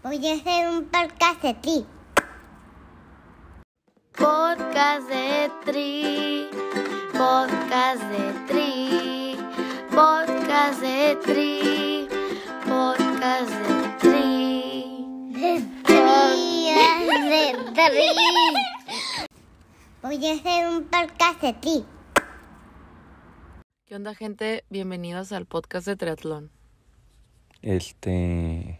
Voy a hacer un podcast de ti. Podcast de Tri, podcast de Tri, podcast de Tri, podcast de Tri. De tri, de tri. Voy a hacer un podcast de ti. ¿Qué onda, gente? Bienvenidos al podcast de triatlón. Este.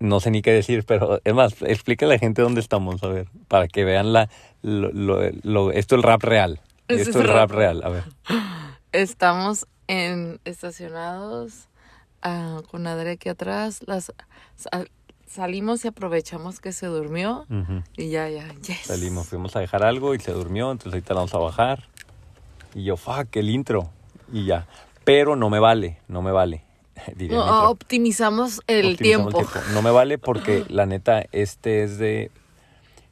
No sé ni qué decir, pero es más, explica a la gente dónde estamos, a ver, para que vean la, lo, lo, lo- esto es el rap real. Esto es el rap. rap real, a ver. Estamos en estacionados ah, con Adri aquí atrás. Las, sa- salimos y aprovechamos que se durmió y ya, ya, yes. Salimos, fuimos a dejar algo y se durmió, entonces ahorita la vamos a bajar. Y yo, fuck, el intro. Y ya. Pero no me vale, no me vale. diría No, optimizamos el Optimizamos tiempo. No me vale porque la neta, este es de...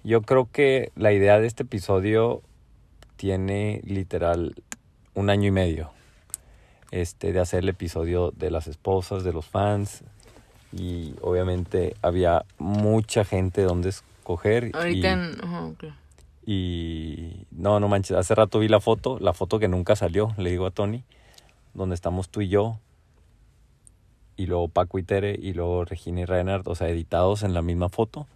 Yo creo que la idea de este episodio tiene literal un año y medio. Este, de hacer el episodio de las esposas, de los fans. Y obviamente había mucha gente donde escoger. Ahorita y, en... ajá, ok. y no, no manches, hace rato vi la foto, la foto que nunca salió, le digo a Tony, donde estamos tú y yo, y luego Paco y Tere, y luego Regina y Reinhardt, o sea, editados en la misma foto.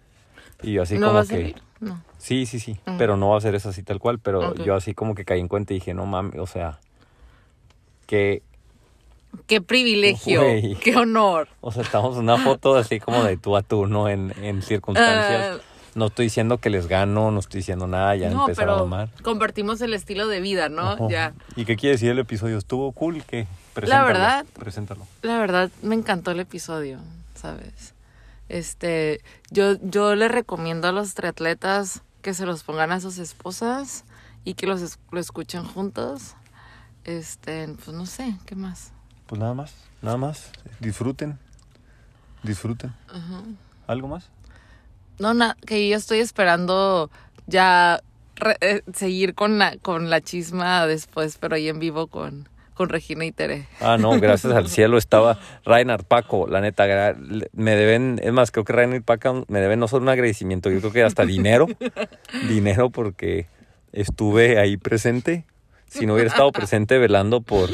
Y yo así ¿No como va a que... salir? No. Sí, sí, sí, Mm. pero no va a ser eso así tal cual, pero yo así como que caí en cuenta y dije, no mames, o sea, que, Qué privilegio, qué honor. o sea, estamos en una foto así como de tú a tú, ¿no? En, en circunstancias. Ah, No estoy diciendo que les gano, no estoy diciendo nada, ya no, empezaron a pero mamar. compartimos el estilo de vida, ¿no? Ajá. Ya. ¿Y qué quiere decir el episodio? ¿Estuvo cool? ¿Qué? Preséntalo, verdad- Preséntalo. La verdad, me encantó el episodio, ¿sabes? Este, yo, yo le recomiendo a los triatletas que se los pongan a sus esposas y que los lo escuchen juntos. Este, pues no sé, ¿qué más? Pues nada más, nada más. Disfruten. Disfruten. ¿Algo más? No, na- que yo estoy esperando ya re- eh, seguir con la, con la chisma después, pero ahí en vivo con, con Regina y Tere. Ah, no, gracias al cielo estaba Reinhard Paco, la neta, me deben, es más, creo que Reinhard Paco me deben no solo un agradecimiento, yo creo que hasta dinero, dinero porque estuve ahí presente. Si no hubiera estado presente velando por,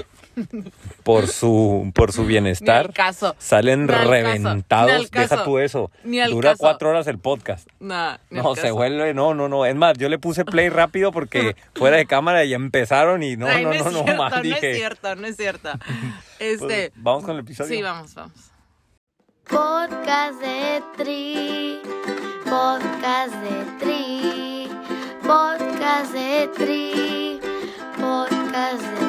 por su, por su Ni bienestar, al caso. salen Ni al caso, ni reventados. al caso, Deja tú eso. ni al Dura caso. cuatro horas el podcast. Nah, ni al No, se caso. vuelve, no, no, no. Es más, yo le puse play rápido porque fuera de cámara y empezaron y no, Ay, no, es no, no, cierto, más no dije. es cierto, no es cierto. Pues, Este, Vamos con el episodio. sí, vamos, vamos. Podcast de Tri, podcast de Tri, podcast de Tri, podcast de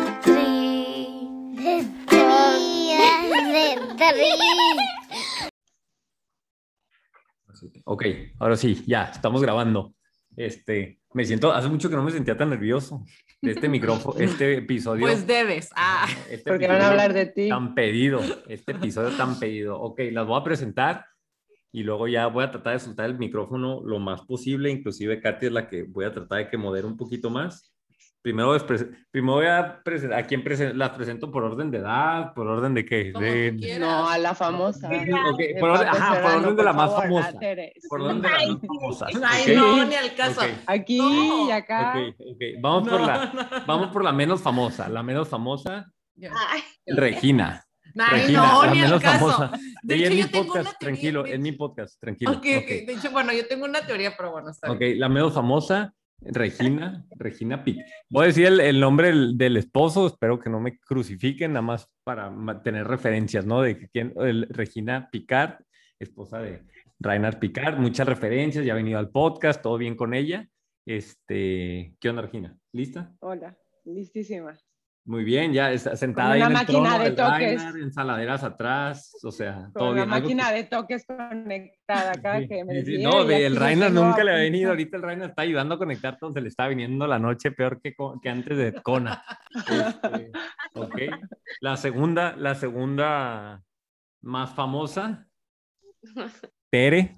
Ok, ahora sí, ya, estamos grabando. Este, me siento, hace mucho que no me sentía tan nervioso de este micrófono, este episodio. Pues debes. Ah. este Porque van a hablar de ti. Tan pedido, este episodio tan pedido. Ok, las voy a presentar y luego ya voy a tratar de soltar el micrófono lo más posible. Inclusive Katy es la que voy a tratar de que modere un poquito más. Primero, es primero voy a presentar, ¿a quién prese- las presento por orden de edad? ¿Por orden de qué? De-. No, a la famosa. Ok, De por orden, ajá, por orden de la por más favor, famosa. Por orden de las más famosas. Ay, ok. no, ni al caso. Ok. Aquí No. y acá. Ok, ok. Vamos, por No, la, no. vamos por la menos famosa. La menos famosa, Ay, Regina. Ay, Regina, no, la ni al menos caso. famosa. De hecho, yo mi tengo podcast, una teoría, tranquilo, de es mi hecho. podcast, tranquilo. Ok, ok. De hecho, bueno, yo tengo una teoría, pero bueno, está Ok, bien. la menos famosa, Regina, Regina Pic. Voy a decir el, nombre del, esposo, espero que no me crucifiquen, nada más para tener referencias, ¿no? De quién, el- Regina Picard, esposa de Reinhard Picard, muchas referencias, ya ha venido al podcast, todo bien con ella. Este, ¿qué onda, Regina? ¿Lista? Hola, listísima. Muy bien, ya está sentada ahí una en el máquina trono de toques. Ensaladeras atrás, o sea, todo Con la bien. algo máquina que- de toques conectada cada Sí, que me sí. No, el Reiner nunca le apuntado. venido. Ahorita el Reiner está ayudando a conectar entonces le está viniendo la noche peor que, que antes de Kona. Este, ok. La segunda, la segunda más famosa, Tere.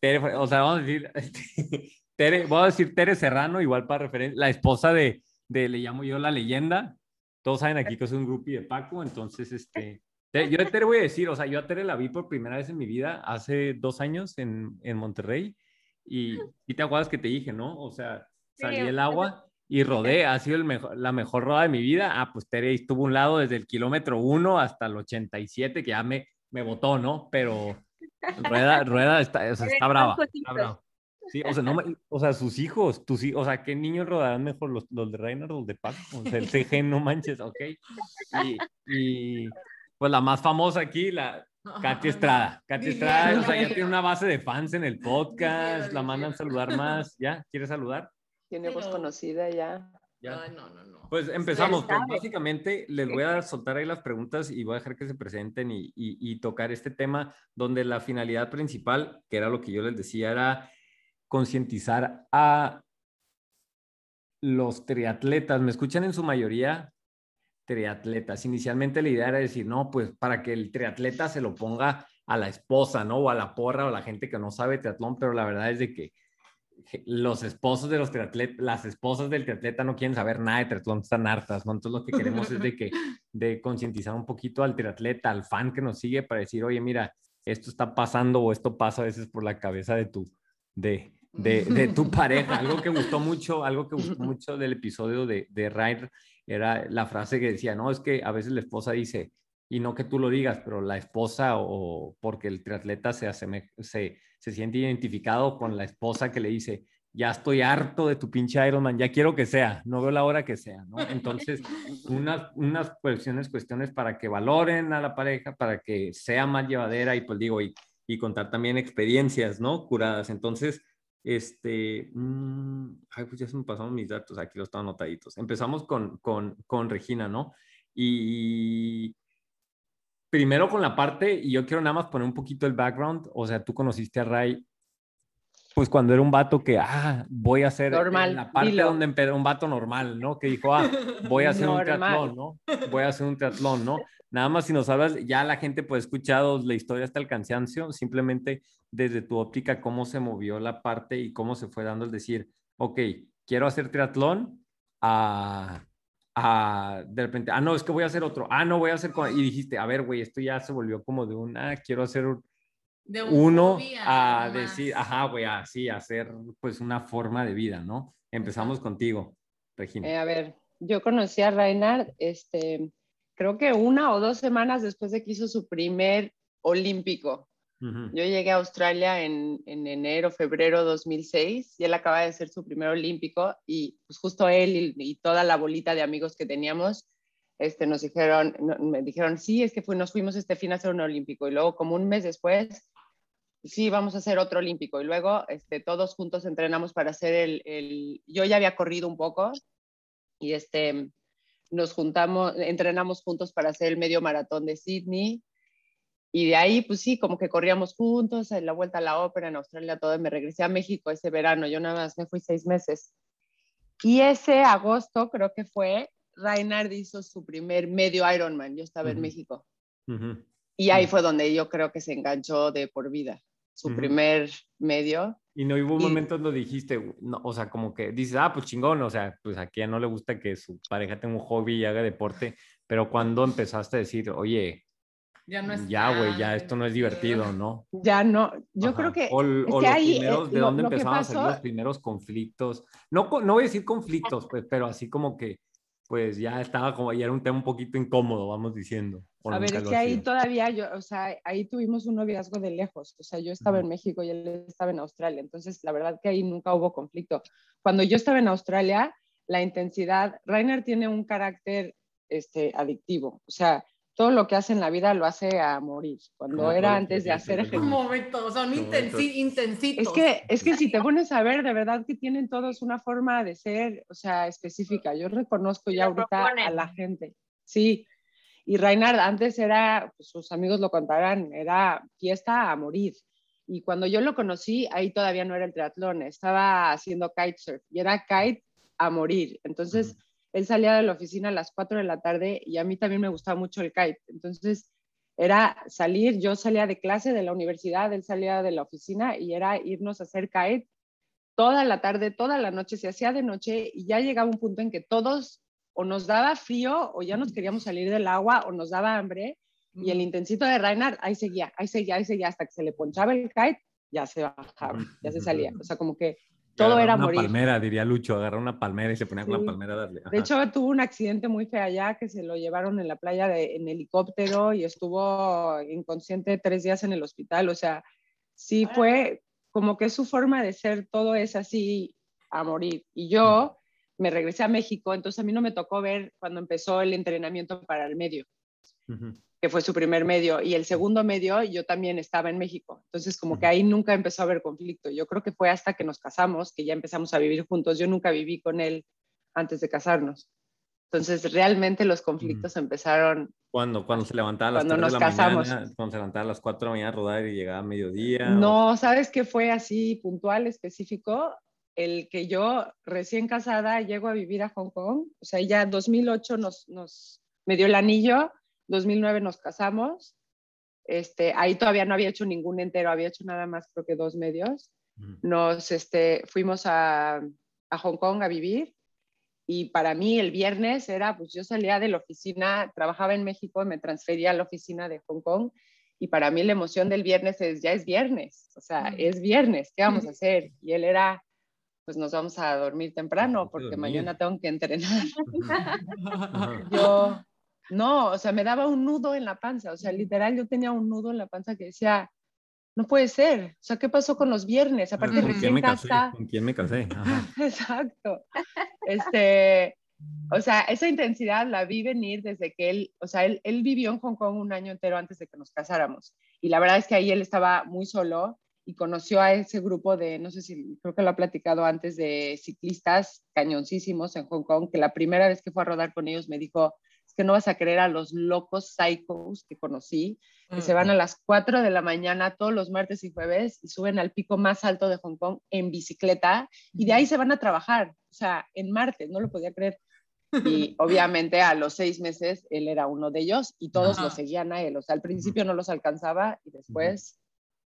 Tere, o sea, vamos a decir, Tere, voy a decir Tere Serrano, igual para referencia, la esposa de, de, le llamo yo la leyenda. Todos saben aquí que es un groupie de Paco, entonces, este, Te- Yo te voy a decir, o sea, yo a Tere la vi por primera vez en mi vida hace dos años en, en Monterrey y, y te acuerdas que te dije, ¿no? O sea, salí del agua y rodé, ha sido el mejor, la mejor roda de mi vida. Ah, pues Tere estuvo a un lado desde el kilómetro 1 hasta el 87, que ya me, me botó, ¿no? Pero Rueda, Rueda está, o sea, está brava. Está brava. Sí, o sea, no, o sea, sus hijos, tus hijos, o sea, ¿qué niños rodarán mejor, los, los de Reiner o los de Paco? O sea, el CG, no manches, ok. Y, y, pues la más famosa aquí, la Katy Estrada. Katy Estrada, o sea, ya tiene una base de fans en el podcast, la mandan saludar más. ¿Ya? ¿Quieres saludar? Tiene voz conocida ya. Ya. Ay, no, no, no. Pues empezamos. Pues, básicamente les voy a soltar ahí las preguntas y voy a dejar que se presenten y, y- y tocar este tema donde la finalidad principal, que era lo que yo les decía, era concientizar a los triatletas. ¿Me escuchan en su mayoría? Triatletas. Inicialmente la idea era decir, no, pues para que el triatleta se lo ponga a la esposa, ¿no? O a la porra o a la gente que no sabe triatlón, pero la verdad es de que los esposos de los triatletas, las esposas del triatleta no quieren saber nada de triatlón, están hartas, ¿no? Entonces lo que queremos es de que, de concientizar un poquito al triatleta, al fan que nos sigue para decir, oye, mira, esto está pasando o esto pasa a veces por la cabeza de tu, de, de, de tu pareja. Algo que gustó mucho, algo que gustó mucho del episodio de, de Ryder era la frase que decía, no, es que a veces la esposa dice, y no que tú lo digas, pero la esposa o porque el triatleta se, aseme- se, se siente identificado con la esposa que le dice, ya estoy harto de tu pinche Ironman, ya quiero que sea, no veo la hora que sea, ¿no? Entonces, unas, unas cuestiones, cuestiones para que valoren a la pareja, para que sea más llevadera y pues digo, y, y contar también experiencias, ¿no? Curadas. Entonces, este, mm, ay, pues ya se me pasaron mis datos, aquí los están anotaditos. Empezamos con, con, con Regina, ¿no? Y primero con la parte, y yo quiero nada más poner un poquito el background, o sea, tú conociste a Ray, pues cuando era un vato que, ah, voy a hacer Normal, en la parte dilo. donde empezó un vato normal, ¿no? Que dijo, ah, voy a hacer un triatlón, ¿no? Voy a hacer un triatlón, ¿no? Nada más si nos hablas, ya la gente ha escuchado la historia hasta el cansancio, simplemente desde tu óptica, cómo se movió la parte y cómo se fue dando el decir, ok, quiero hacer triatlón, a, a de repente, ah, no, es que voy a hacer otro, ah, no, voy a hacer, co-", y dijiste, a ver, güey, esto ya se volvió como de un, ah, quiero hacer un- De un uno hobby a decir, ajá, güey, así, hacer pues una forma de vida, ¿no? Empezamos contigo, Regina. Eh, a ver, yo conocí a Reinhard, este, creo que una o dos semanas después de que hizo su primer olímpico. Yo llegué a Australia en, en enero, febrero 2006 y él acaba de hacer su primer olímpico y pues justo él y, y toda la bolita de amigos que teníamos este, nos dijeron, no- me dijeron, sí, es que fui- nos fuimos este fin a hacer un olímpico y luego como un mes después, sí, vamos a hacer otro olímpico. Y luego este, todos juntos entrenamos para hacer el, el- yo ya había corrido un poco y este, nos juntamos, entrenamos juntos para hacer el medio maratón de Sydney. Y de ahí, pues sí, como que corríamos juntos, en la vuelta a la ópera en Australia, todo, y me regresé a México ese verano, yo nada más me fui seis meses. Y ese agosto, creo que fue, Reinhard hizo su primer medio Ironman, yo estaba en. México. Y ahí fue donde yo creo que se enganchó de por vida, su Ujú. primer medio. Y no hubo un Y- momento donde dijiste, no, o sea, como que dices, ah, pues chingón, o sea, pues a quien no le gusta que su pareja tenga un hobby y haga deporte, pero cuando empezaste a decir, oye, Ya no es ya, güey, ya esto no es divertido, ¿no? Ya no, yo Ajá. creo que... O, es o que los ahí, eh, primeros, ¿de lo- dónde lo empezaban a salir pasó- los primeros conflictos? No, no voy a decir conflictos, pues, pero así como que, pues ya estaba como, ya era un tema un poquito incómodo, vamos diciendo. A ver, es que ahí todavía yo, o sea, ahí tuvimos un noviazgo de lejos, o sea, yo estaba en México y él estaba en Australia, entonces la verdad que ahí nunca hubo conflicto. Cuando yo estaba en Australia, la intensidad, Rainer tiene un carácter este, adictivo, o sea, todo lo que hace en la vida lo hace a morir. Cuando Como era antes de hace, hacer ejercicio. momento, o sea, un Qué intensi- bonito. intensito. Es que, es que si te pones a ver, de verdad que tienen todos una forma de ser, o sea, específica. Yo reconozco ya ahorita proponen. a la gente. Sí. Y Reinhard antes era, pues, sus amigos lo contarán, era fiesta a morir. Y cuando yo lo conocí, ahí todavía no era el triatlón, estaba haciendo kitesurf y era kite a morir. Entonces, él salía de la oficina a las 4 de la tarde y a mí también me gustaba mucho el kite. Entonces, era salir, yo salía de clase de la universidad, él salía de la oficina y era irnos a hacer kite toda la tarde, toda la noche, se hacía de noche y ya llegaba un punto en que todos o nos daba frío o ya nos queríamos salir del agua o nos daba hambre Y el intensito de Reinhardt, ahí seguía, ahí seguía, ahí seguía, hasta que se le ponchaba el kite, ya se bajaba, ya se salía. O sea, como que todo Agarrar era una morir. palmera, diría Lucho, agarrar una palmera y se ponía con Sí. la palmera a darle. De hecho, tuvo un accidente muy feo allá que se lo llevaron en la playa de- en helicóptero y estuvo inconsciente tres días en el hospital. O sea, sí fue como que su forma de ser, todo es así a morir. Y yo me regresé a México, entonces a mí no me tocó ver cuando empezó el entrenamiento para el medio, Ujú. Que fue su primer medio, y el segundo medio yo también estaba en México. Entonces como que ahí nunca empezó a haber conflicto. Yo creo que fue hasta que nos casamos que ya empezamos a vivir juntos. Yo nunca viví con él antes de casarnos. Entonces realmente los conflictos empezaron, Cuando, cuando se levantaba a las Cuando 3 de nos la casamos. mañana, cuando se levantaba a las 4 de la mañana a rodar y llegaba a mediodía. o- no, ¿sabes qué fue así puntual, específico? El que yo recién casada llego a vivir a Hong Kong, o sea, ya 2008 nos, nos me dio el anillo, 2009 nos casamos, este, ahí todavía no había hecho ningún entero, había hecho nada más creo que dos medios. Nos este, fuimos a, a Hong Kong a vivir y para mí el viernes era, pues yo salía de la oficina, trabajaba en México, me transfería a la oficina de Hong Kong y para mí la emoción del viernes es, ya es viernes, o sea, es viernes, ¿qué vamos a hacer? Y él era, pues nos vamos a dormir temprano a porque mañana tengo que entrenar. Yo, no, o sea, me daba un nudo en la panza, o sea, literal yo tenía un nudo en la panza que decía, no puede ser, o sea, ¿qué pasó con los viernes? Aparte ¿Con quién recién me casé? casada. ¿Con quién me casé? Ajá. Exacto. Este, o sea, esa intensidad la vi venir desde que él, o sea, él, él vivió en Hong Kong un año entero antes de que nos casáramos. Y la verdad es que ahí él estaba muy solo y conoció a ese grupo de, no sé si, creo que lo ha platicado antes, de ciclistas cañoncísimos en Hong Kong, que la primera vez que fue a rodar con ellos me dijo, que no vas a creer a los locos psychos que conocí, que se van a las 4 de la mañana todos los martes y jueves y suben al pico más alto de Hong Kong en bicicleta y de ahí se van a trabajar, o sea, en martes, no lo podía creer. Y obviamente a los seis meses él era uno de ellos y todos Ajá. lo seguían a él, o sea, al principio no los alcanzaba y después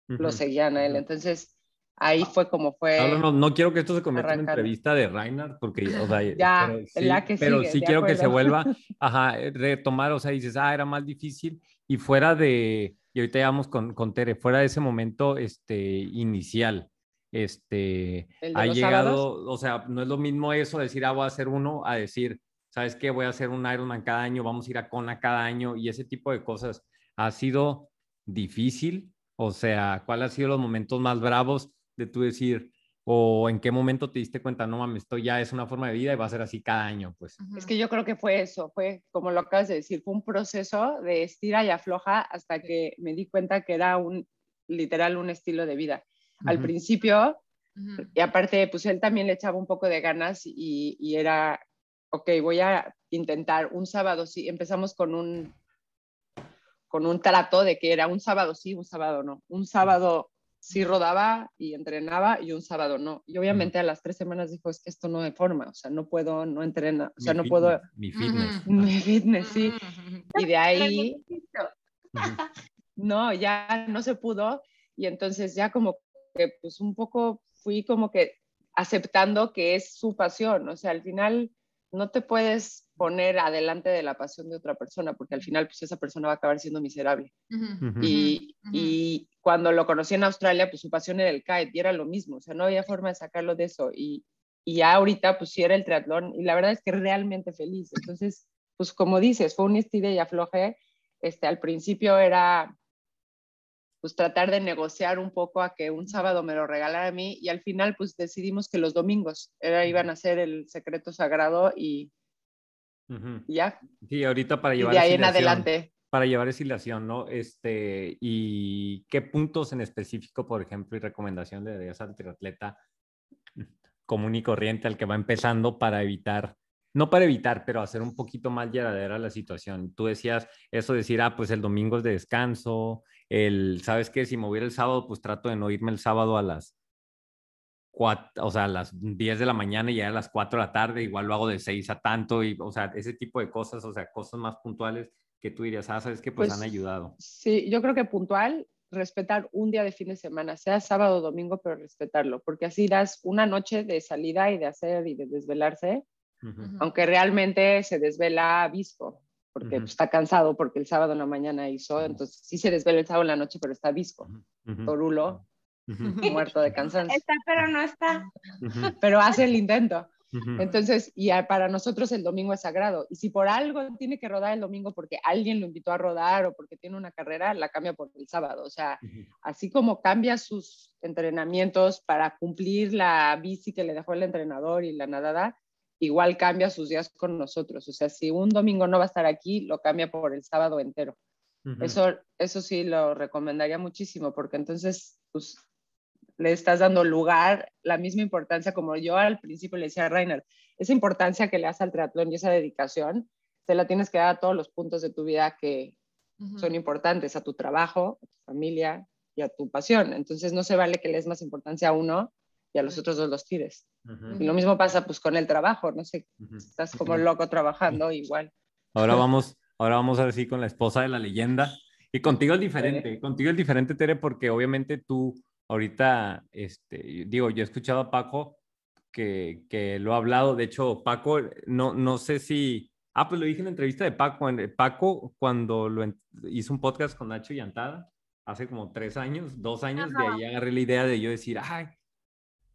Ujú. lo seguían a él. Entonces ahí fue como fue. No quiero que esto se convierta en entrevista de Reinhardt, porque, o sea, Ya, pero sí, la que pero sigue, sí quiero que se vuelva, ajá, retomar, o sea, dices, ah, era más difícil, y fuera de, y ahorita ya vamos con, con Tere, fuera de ese momento, este, inicial, este, ¿El de ha llegado, sábados? o sea, no es lo mismo eso, decir, ah, voy a hacer uno, a decir, ¿sabes qué? Voy a hacer un Ironman cada año, vamos a ir a Kona cada año, y ese tipo de cosas, ¿ha sido difícil? O sea, ¿cuáles han sido los momentos más bravos de tú decir, o en qué momento te diste cuenta, no mames, esto ya es una forma de vida y va a ser así cada año, pues. Es que yo creo que fue eso, fue como lo acabas de decir, fue un proceso de estira y afloja hasta que me di cuenta que era un, literal, un estilo de vida. Al Ujú. principio, Ujú. y aparte, pues él también le echaba un poco de ganas y, y era, ok, voy a intentar un sábado, sí, empezamos con un, con un trato de que era un sábado sí, un sábado no. Un sábado sí rodaba y entrenaba y un sábado no. Y obviamente a las tres semanas dijo, es que esto no hay forma, o sea, no puedo, no entrenar, o sea, Mi no fitness, puedo, Mi fitness. Mi fitness, sí. Y de ahí, no, ya no se pudo. Y entonces ya como que pues un poco fui como que aceptando que es su pasión, o sea, al final no te puedes poner adelante de la pasión de otra persona porque al final pues esa persona va a acabar siendo miserable. Ujú. Ujú. Y, Ujú. y cuando lo conocí en Australia, pues su pasión era el kite y era lo mismo, o sea, no había forma de sacarlo de eso. Y, y ya ahorita, pues sí era el triatlón y la verdad es que realmente feliz. Entonces, pues como dices, fue un estilo y afloje. Este, al principio era pues tratar de negociar un poco a que un sábado me lo regalara a mí y al final pues decidimos que los domingos era, iban a ser el secreto sagrado y, Y ya, Sí, ahorita para y llevar de ahí en adelante. Para llevar esa hilación, ¿no? Este, y qué puntos en específico, por ejemplo, y recomendación le darías al triatleta común y corriente, al que va empezando para evitar, no para evitar, pero hacer un poquito más llevadera la situación. Tú decías eso, decir, ah, pues el domingo es de descanso, el, ¿sabes qué? Si me voy a ir el sábado, pues trato de no irme el sábado a las cuatro, o sea, a las 10 de la mañana y ya a las 4 de la tarde, igual lo hago de 6 a tanto, y, o sea, ese tipo de cosas, o sea, cosas más puntuales que tú dirías, ah, sabes que pues, Pues, han ayudado. Sí, yo creo que puntual, respetar un día de fin de semana, sea sábado o domingo, pero respetarlo, porque así das una noche de salida y de hacer y de desvelarse, aunque realmente se desvela visco. porque pues, está cansado, porque el sábado en la mañana hizo, entonces sí se desvela el sábado en la noche, pero está visco, torulo, muerto de cansancio, Está, pero no está. pero hace el intento. Entonces, y a- para nosotros el domingo es sagrado. Y si por algo tiene que rodar el domingo porque alguien lo invitó a rodar o porque tiene una carrera, la cambia por el sábado. O sea, así como cambia sus entrenamientos para cumplir la bici que le dejó el entrenador y la nadada, igual cambia sus días con nosotros. O sea, si un domingo no va a estar aquí, lo cambia por el sábado entero. Eso, eso sí lo recomendaría muchísimo, porque entonces pues, le estás dando lugar, la misma importancia como yo al principio le decía a Rainer, esa importancia que le das al triatlón y esa dedicación, te la tienes que dar a todos los puntos de tu vida que son importantes, a tu trabajo, a tu familia y a tu pasión. Entonces no se vale que le des más importancia a uno y a los otros dos los tires. Ujú, Y lo mismo pasa pues con el trabajo, no sé, estás como loco trabajando igual. Ahora vamos, ahora vamos a ver si con la esposa de la leyenda. Y contigo es diferente, contigo es diferente, Tere, porque obviamente tú ahorita, este, digo, yo he escuchado a Paco que, que lo ha hablado, de hecho, Paco, no, no sé si, ah, pues lo dije en la entrevista de Paco, Paco cuando lo hizo un podcast con Nacho y Antada, hace como tres años, dos años, de ahí agarré la idea de yo decir, ay,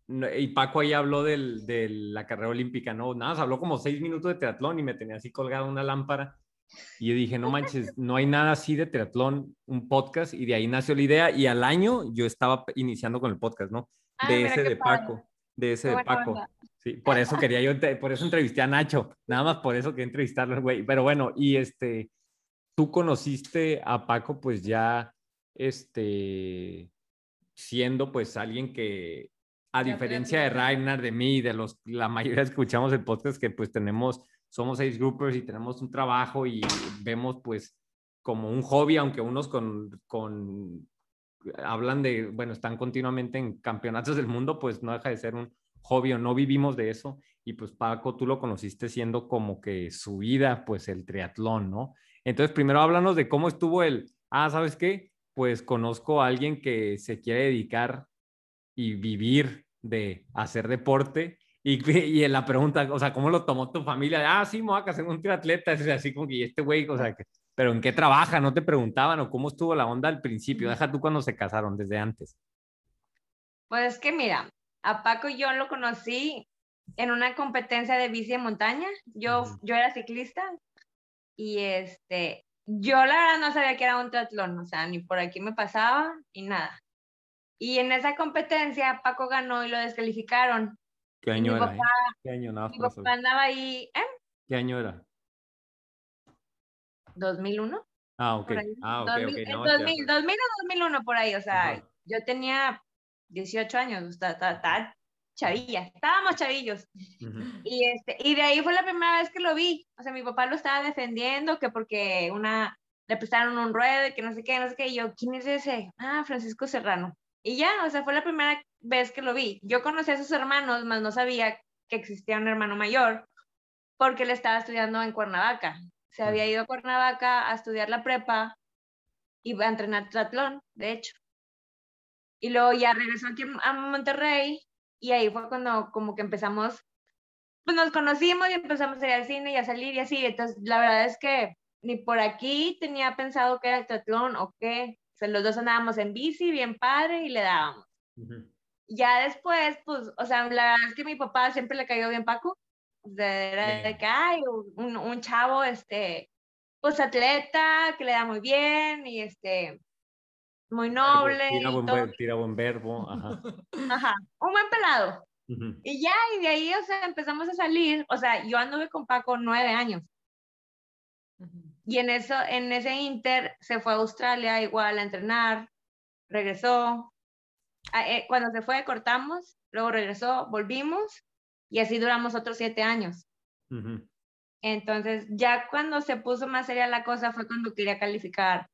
y Paco ahí habló del, de la carrera olímpica, no, nada, se habló como seis minutos de triatlón y me tenía así colgada una lámpara. Y yo dije, no manches, no hay nada así de triatlón, un podcast, y de ahí nació la idea. Y al año yo estaba iniciando con el podcast, ¿no? Ah, De ese de padre. Paco, de ese Qué de Paco. onda. Sí, por eso quería yo, por eso entrevisté a Nacho, nada más por eso quería entrevistarlo, güey. Pero bueno, y este, tú conociste a Paco, pues ya, este, siendo pues alguien que, a diferencia de. Ragnar, de mí, de los, la mayoría escuchamos el podcast que pues tenemos, somos seis groupers y tenemos un trabajo y vemos pues como un hobby, aunque unos con, con, hablan de, bueno, están continuamente en campeonatos del mundo, pues no deja de ser un hobby o no vivimos de eso. Y pues Paco, tú lo conociste siendo como que su vida, pues el triatlón, ¿no? Entonces, primero háblanos de cómo estuvo el, ah, ¿sabes qué? Pues conozco a alguien que se quiere dedicar y vivir de hacer deporte. Y, y en la pregunta, o sea, ¿cómo lo tomó tu familia? Ah, sí, me voy a casar con un triatleta. Es así como que, ¿y este güey, o sea, que- ¿pero en qué trabaja? ¿No te preguntaban o cómo estuvo la onda al principio? Deja tú cuando se casaron, desde antes. Pues que mira, a Paco yo lo conocí en una competencia de bici de montaña. Yo, Ujú. yo era ciclista y este, yo la verdad no sabía que era un triatlón, o sea, ni por aquí me pasaba ni nada. Y en esa competencia Paco ganó y lo descalificaron. ¿Qué Y año mi era? papá- eh? ¿Qué año? Nada Mi papá saber. andaba ahí, ¿eh? ¿Qué año era? 2001. Ah, ok. Ah, ok, 2000, ok. en No, 2000, ya- 2000 o 2001 por ahí, o sea, Ajá. yo tenía 18 años, estaba, chavilla, estábamos chavillos. Y, este, y de ahí fue la primera vez que lo vi. O sea, mi papá lo estaba defendiendo, que porque una, le prestaron un ruedo y que no sé qué, no sé qué. Y yo, ¿quién es ese? Ah, Francisco Serrano. Y ya, o sea, fue la primera vez que lo vi. Yo conocí a sus hermanos, mas no sabía que existía un hermano mayor, porque él estaba estudiando en Cuernavaca. Se había ido a Cuernavaca a estudiar la prepa y a entrenar triatlón, de hecho. Y luego ya regresó aquí a Monterrey y ahí fue cuando como que empezamos, pues nos conocimos y empezamos a ir al cine y a salir y así. Entonces, la verdad es que ni por aquí tenía pensado que era el triatlón o qué. O sea, los dos andábamos en bici, bien padre, y le dábamos. Ujú. Ya después, pues, o sea, la verdad es que mi papá siempre le cayó bien Paco. O sea, era de que, ay, un, un chavo, este, pues atleta, que le da muy bien y este, muy noble. Tira y buen, todo. ver- tira buen verbo. Ajá. Ajá, un buen pelado. Y ya, y de ahí, o sea, empezamos a salir. O sea, yo anduve con Paco nueve años. Y en eso, en ese inter, se fue a Australia igual a entrenar, regresó. Ah, eh, cuando se fue, cortamos, luego regresó, volvimos, y así duramos otros siete años. Ujú. Entonces, ya cuando se puso más seria la cosa fue cuando quería calificar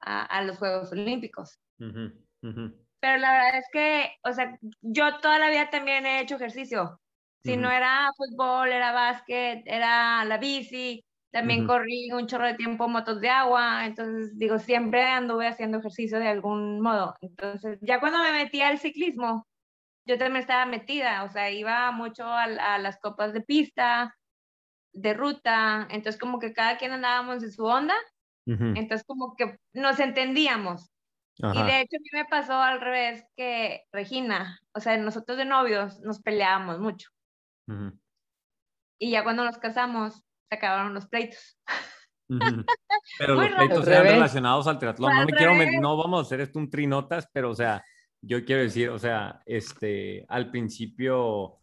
a, a los Juegos Olímpicos. Ujú. Ujú. Pero la verdad es que, o sea, yo toda la vida también he hecho ejercicio. Si no era fútbol, era básquet, era la bici, también Ujú. corrí un chorro de tiempo motos de agua, entonces digo, siempre anduve haciendo ejercicio de algún modo. Entonces, ya cuando me metí al ciclismo, yo también estaba metida, o sea, iba mucho a, a las copas de pista, de ruta, entonces como que cada quien andábamos en su onda, Ujú, entonces como que nos entendíamos. Y ajá, de hecho a mí me pasó al revés que Regina, o sea, nosotros de novios nos peleábamos mucho. ujú, Y ya cuando nos casamos, acabaron los pleitos. Pero los pleitos revés. relacionados al triatlón. No me quiero, no vamos a hacer esto un trinotas, pero o sea, yo quiero decir, o sea, este, al principio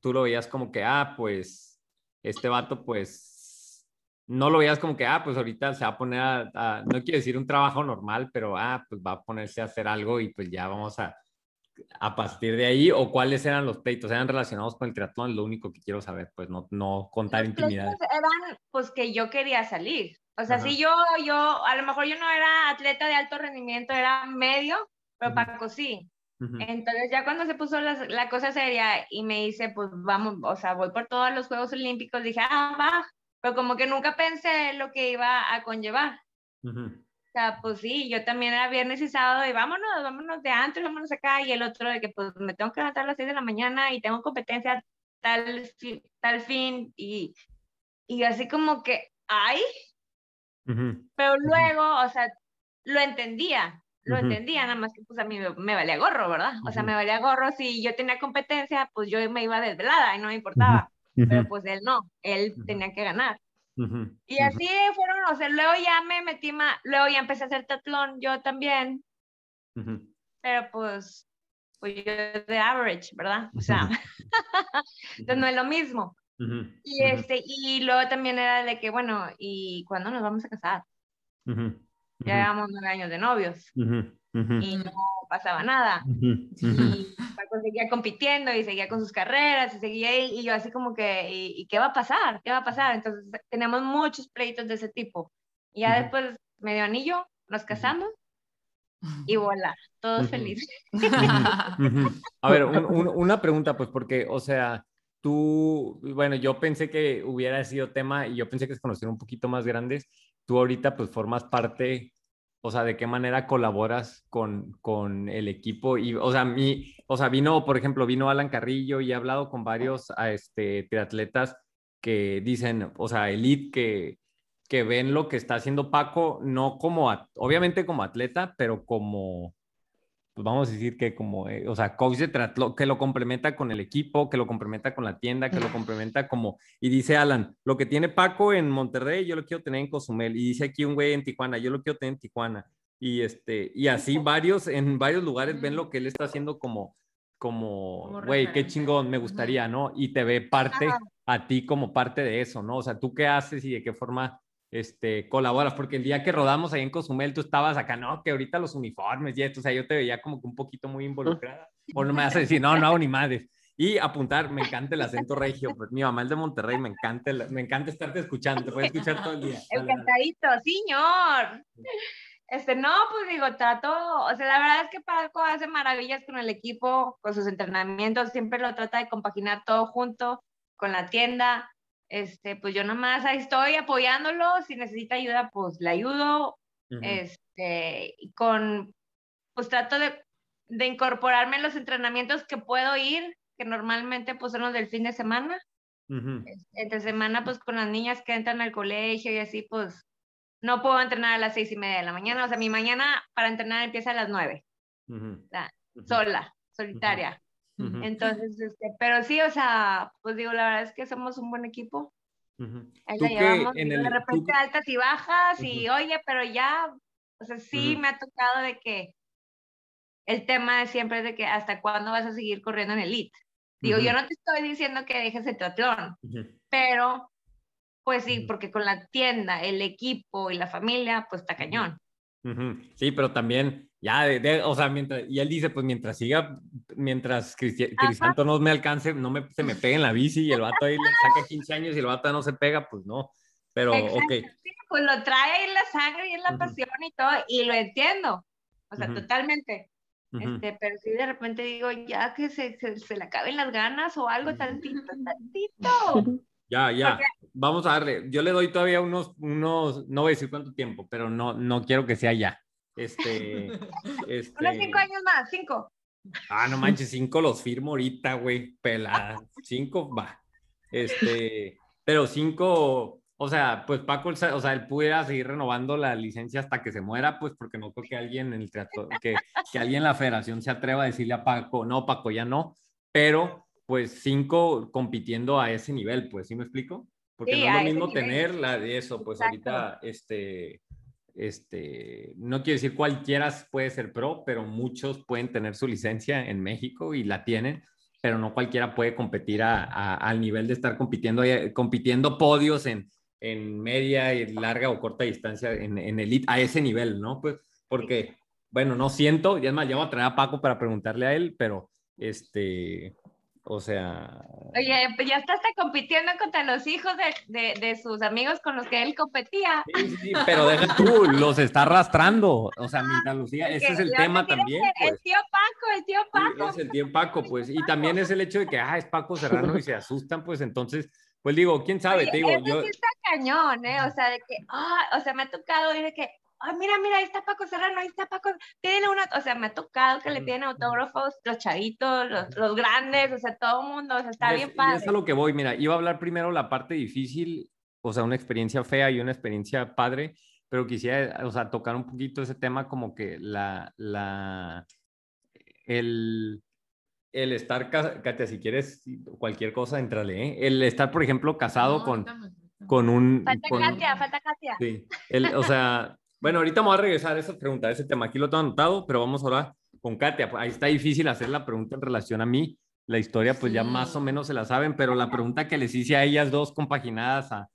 tú lo veías como que, ah, pues, este vato, pues, no lo veías como que, ah, pues ahorita se va a poner a, a- no quiero decir un trabajo normal, pero, ah, pues va a ponerse a hacer algo y pues ya vamos a, a partir de ahí, o cuáles eran los pleitos, eran relacionados con el triatlón, lo único que quiero saber, pues no, no contar Los intimidades. eran pues que yo quería salir. O sea, Ajá. si yo, yo, a lo mejor yo no era atleta de alto rendimiento, era medio, pero Ujú. Paco sí. Entonces ya cuando se puso la, la cosa seria y me dice, pues vamos, o sea, voy por todos los Juegos Olímpicos, dije, ah, va, pero como que nunca pensé lo que iba a conllevar. O sea, pues sí, yo también era viernes y sábado y vámonos, vámonos de antes, vámonos acá, y el otro de que pues me tengo que levantar a las 6 de la mañana y tengo competencia tal, tal fin, y, y así como que, ay, ujú, pero luego, o sea, lo entendía, lo Ujú. entendía, nada más que pues a mí me, me valía gorro, ¿verdad? O sea, me valía gorro, si yo tenía competencia, pues yo me iba desvelada y no me importaba, pero pues él no, él tenía que ganar. Ujú, Y ujú. así fueron, o sea, luego ya me metí más, luego ya empecé a hacer tatlón yo también, Ujú, pero pues, pues yo de average, ¿verdad? O sea, entonces no es lo mismo. Y este, y luego también era de que, bueno, ¿y cuándo nos vamos a casar? Ya llevamos nueve años de novios ujú, ujú, y no pasaba nada. ujú, ujú. Y Paco seguía compitiendo y seguía con sus carreras y seguía ahí, y yo así como que, ¿y, y qué va a pasar? ¿Qué va a pasar? Entonces teníamos muchos pleitos de ese tipo. Y ya después, medio anillo, nos casamos y voilà, todos felices. A ver, un- un- una pregunta, pues, porque, o sea, tú, bueno, yo pensé que hubiera sido tema y yo pensé que se conocieron un poquito más grandes. Tú ahorita, pues, formas parte, o sea, ¿de qué manera colaboras con, con el equipo? Y, o sea, mi, o sea, vino, por ejemplo, vino Alan Carrillo y he hablado con varios este, triatletas que dicen, o sea, elite, que, que ven lo que está haciendo Paco, no como, obviamente como atleta, pero como pues vamos a decir que como, eh, o sea, coach de triatlón, que lo complementa con el equipo, que lo complementa con la tienda, que lo complementa como, y dice Alan, lo que tiene Paco en Monterrey, yo lo quiero tener en Cozumel, y dice aquí un güey en Tijuana, yo lo quiero tener en Tijuana, y este, y así varios, en varios lugares ven lo que él está haciendo como, como, güey, qué chingón, me gustaría, ¿no? Y te ve parte Ajá. a ti como parte de eso, ¿no? O sea, tú qué haces y de qué forma este, colaboras, porque el día que rodamos ahí en Cozumel, tú estabas acá, no, que ahorita los uniformes y esto, o sea, yo te veía como que un poquito muy involucrada, o no me vas a decir, no, no hago ni madres. Y apuntar, me encanta el acento regio, pues mi mamá es de Monterrey, me encanta, el- me encanta estarte escuchando, te puedo escuchar todo el día. El Dale, dale. cantadito, señor. Este, no, pues digo, trato, o sea, la verdad es que Paco hace maravillas con el equipo, con sus entrenamientos, siempre lo trata de compaginar todo junto con la tienda. Este, pues yo nomás ahí estoy apoyándolo, si necesita ayuda, pues le ayudo. Ujú, Este, y con, pues trato de, de incorporarme en los entrenamientos que puedo ir, que normalmente pues son los del fin de semana ujú, entre semana, pues con las niñas que entran al colegio y así, pues no puedo entrenar a las seis y media de la mañana. O sea, mi mañana para entrenar empieza a las nueve, sola, solitaria. Ujú, Entonces, este, pero sí, o sea, pues digo, la verdad es que somos un buen equipo. ujú. Ahí Tú la llevamos, en el- de tú repente que- altas y bajas, y oye, pero ya, o sea, sí me ha tocado de que el tema de siempre es de que hasta cuándo vas a seguir corriendo en elite. Digo, yo no te estoy diciendo que dejes el triatlón, pero pues sí, porque con la tienda, el equipo y la familia, pues está cañón. Sí, pero también, ya, de, de- o sea, mientras, y él dice, pues mientras siga, mientras Cristi- Crisanto no me alcance, no me, se me pegue en la bici y el vato ahí le saca 15 años y el vato no se pega, pues no. Pero, Exacto, ok. sí, pues lo trae ahí en la sangre y en la Ujú. pasión y todo, y lo entiendo, o sea, Ujú. totalmente. Ujú. Este, pero sí de repente digo, ya que se, se, se le acaben las ganas o algo tantito, tantito. Ya, ya. Vamos a darle. Yo le doy todavía unos, unos, no voy a decir cuánto tiempo, pero no, no quiero que sea ya. Este, este. Unos cinco años más, cinco. Ah, no manches, cinco los firmo ahorita, güey. Pela. Cinco, va. Este. pero cinco, o sea, pues Paco, o sea, él pudiera seguir renovando la licencia hasta que se muera, pues porque no creo que alguien en el teatro, que, que alguien en la federación se atreva a decirle a Paco, no, Paco, ya no, pero pues cinco compitiendo a ese nivel, pues, ¿sí me explico? Porque Sí, no es lo mismo tener la de eso, pues Exacto. ahorita, este, este, no quiero decir cualquiera puede ser pro, pero muchos pueden tener su licencia en México y la tienen, pero no cualquiera puede competir a- a- al nivel de estar compitiendo, eh, compitiendo podios en, en media y larga o corta distancia en, en elite, a ese nivel, ¿no? Pues porque, bueno, no siento, y es más, ya voy a traer a Paco para preguntarle a él, pero este, o sea, Oye, pues ya está hasta compitiendo contra los hijos de, de, de sus amigos con los que él competía. Sí, sí, pero deja tú, los está arrastrando. O sea, mientras Lucía, ese es el tema también. que El Pues. tío Paco, el tío Sí, Paco. es el tío Paco, pues. Y también es el hecho de que, ah, es Paco Serrano y se asustan, pues entonces, pues digo, quién sabe, Oye, te digo, yo. sí está cañón, ¿eh? O sea, de que, ah, o sea, me ha tocado ir de que, ay, mira, mira, ahí está Paco Serrano, ahí está Paco, pídele una, o sea, me ha tocado que le piden autógrafos los chavitos, los, los grandes, o sea, todo el mundo, o sea, está y es- bien y padre. es a lo que voy, mira, iba a hablar primero la parte difícil, o sea, una experiencia fea y una experiencia padre, pero quisiera, o sea, tocar un poquito ese tema como que la, la, el, el estar, Katia, si quieres cualquier cosa, entrale, ¿eh? El estar, por ejemplo, casado No, con, con un... Falta con- Katia, falta Katia. Sí, el, o sea, bueno, ahorita voy a regresar a esa pregunta, a ese tema. Aquí lo tengo anotado, pero vamos ahora con Katia. Ahí está difícil hacer la pregunta en relación a mí. La historia, pues ya Sí. más o menos se la saben, pero la pregunta que les hice a ellas dos compaginadas a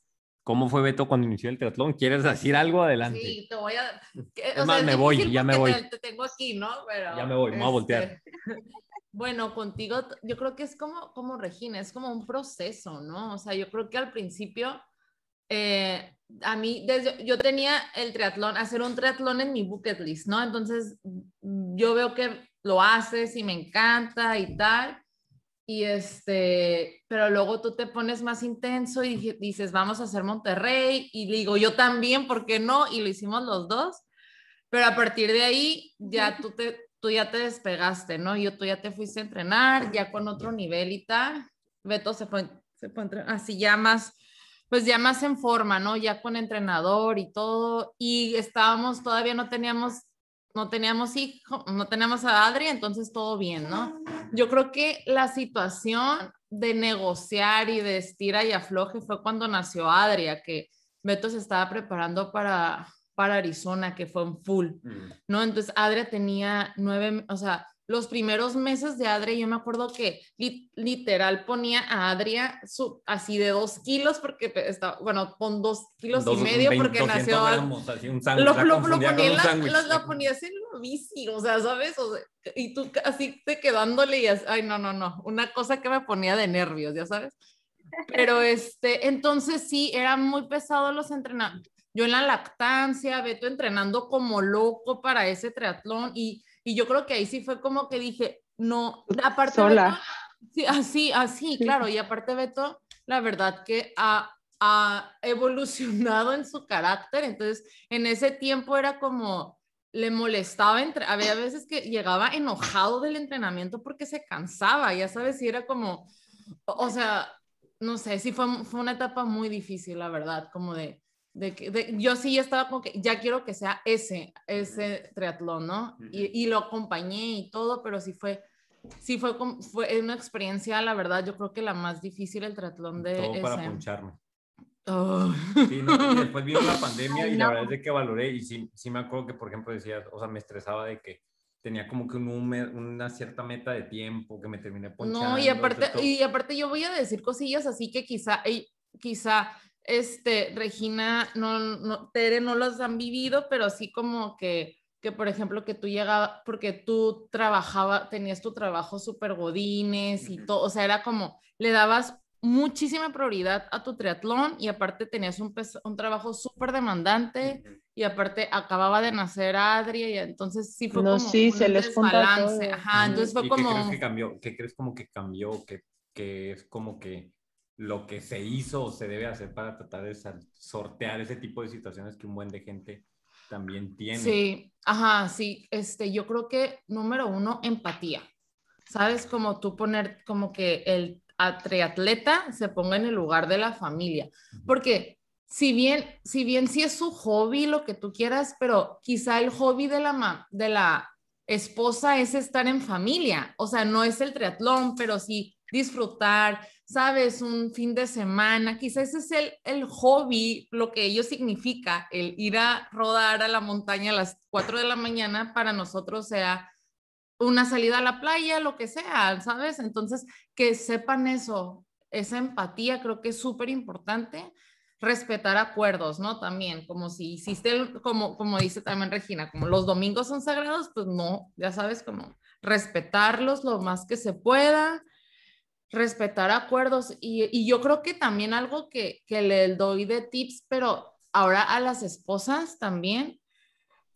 cómo fue Beto cuando inició el triatlón, ¿quieres decir algo? Adelante. Sí, te voy a. que- Es más, me voy, ya me voy. Te, te tengo aquí, ¿no? Pero, Ya me voy, me voy a voltear. este, Bueno, contigo, yo creo que es como, como Regina, es como un proceso, ¿no? O sea, yo creo que al principio, eh, a mí, desde, yo tenía el triatlón, hacer un triatlón en mi bucket list, ¿no? Entonces, mm, yo veo que lo haces y me encanta y tal. Y este, pero luego tú te pones más intenso y dices, vamos a hacer Monterrey. Y digo, yo también, ¿por qué no? Y lo hicimos los dos. Pero a partir de ahí, ya tú, te, tú ya te despegaste, ¿no? Yo, tú ya te fuiste a entrenar, ya con otro nivel y tal. Beto se fue, se fue a entrenar, así ya más, pues ya más en forma, ¿no? Ya con entrenador y todo. Y estábamos, todavía no teníamos, no teníamos hijo, no teníamos a Adri, entonces todo bien, ¿no? Yo creo que la situación de negociar y de estira y afloje fue cuando nació Adria, que Beto se estaba preparando para, para Arizona, que fue en full, Mm. ¿no? Entonces Adria tenía nueve, o sea, los primeros meses de Adria, yo me acuerdo que li- literal ponía a Adria su, así de dos kilos, porque estaba, bueno, con dos kilos Dos- y medio, 20, porque 200 nació gramos, así, un sándwich, lo, lo- lo ponía la- lo- lo ponías en la bici, o sea, ¿sabes? O sea, y tú así te quedándole y así, ay, no, no, no, una cosa que me ponía de nervios, ya sabes. Pero este, entonces sí, eran muy pesados los entrenamientos. Yo en la lactancia, Beto entrenando como loco para ese triatlón y, y yo creo que ahí sí fue como que dije, no, aparte Sola. Beto- sí, así, así, claro, y aparte Beto, la verdad que ha, ha evolucionado en su carácter, entonces en ese tiempo era como, le molestaba, entre, había veces que llegaba enojado del entrenamiento porque se cansaba, ya sabes, y era como, o, o sea, no sé, sí fue, fue una etapa muy difícil, la verdad, como de, de que de- yo sí estaba como que ya quiero que sea ese, ese triatlón, ¿no? Y, y lo acompañé y todo, pero sí fue, sí fue, fue una experiencia, la verdad, yo creo que la más difícil el triatlón de Todo para ese. poncharme. Oh. Sí, no, y después vino la pandemia Ay, y la no. verdad es de que valoré y sí, sí me acuerdo que, por ejemplo, decía, o sea, me estresaba de que tenía como que un, hume- una cierta meta de tiempo que me terminé ponchando. No, y aparte, y aparte yo voy a decir cosillas así que quizá, quizá, este, Regina, no, no, Tere no los han vivido, pero sí como que, que por ejemplo, que tú llegabas, porque tú trabajaba, tenías tu trabajo súper godines y todo, o sea, era como, le dabas muchísima prioridad a tu triatlón y aparte tenías un, pes- un trabajo súper demandante y aparte acababa de nacer Adria y entonces sí fue No, como sí, un se les desbalance, ajá, entonces fue ¿Y como... qué crees que cambió? ¿Qué crees como que cambió? ¿Qué, qué es como que lo que se hizo o se debe hacer para tratar de sortear ese tipo de situaciones que un buen de gente también tiene? Sí, ajá, sí, este, yo creo que número uno, empatía. ¿Sabes? Como tú poner como que el triatleta se ponga en el lugar de la familia, porque si bien, si bien sí es su hobby, lo que tú quieras, pero quizá el hobby de la, de la esposa es estar en familia, o sea, no es el triatlón, pero sí disfrutar, sabes, un fin de semana, quizás ese es el, el hobby, lo que ello significa, el ir a rodar a la montaña a las 4 de la mañana para nosotros sea una salida a la playa, lo que sea, ¿sabes? Entonces, que sepan eso, esa empatía creo que es súper importante. Respetar acuerdos, ¿no? También, como si hiciste, como, como dice también Regina, como los domingos son sagrados, pues no, ya sabes, como respetarlos lo más que se pueda, respetar acuerdos. Y, y yo creo que también algo que, que le doy de tips, pero ahora a las esposas también,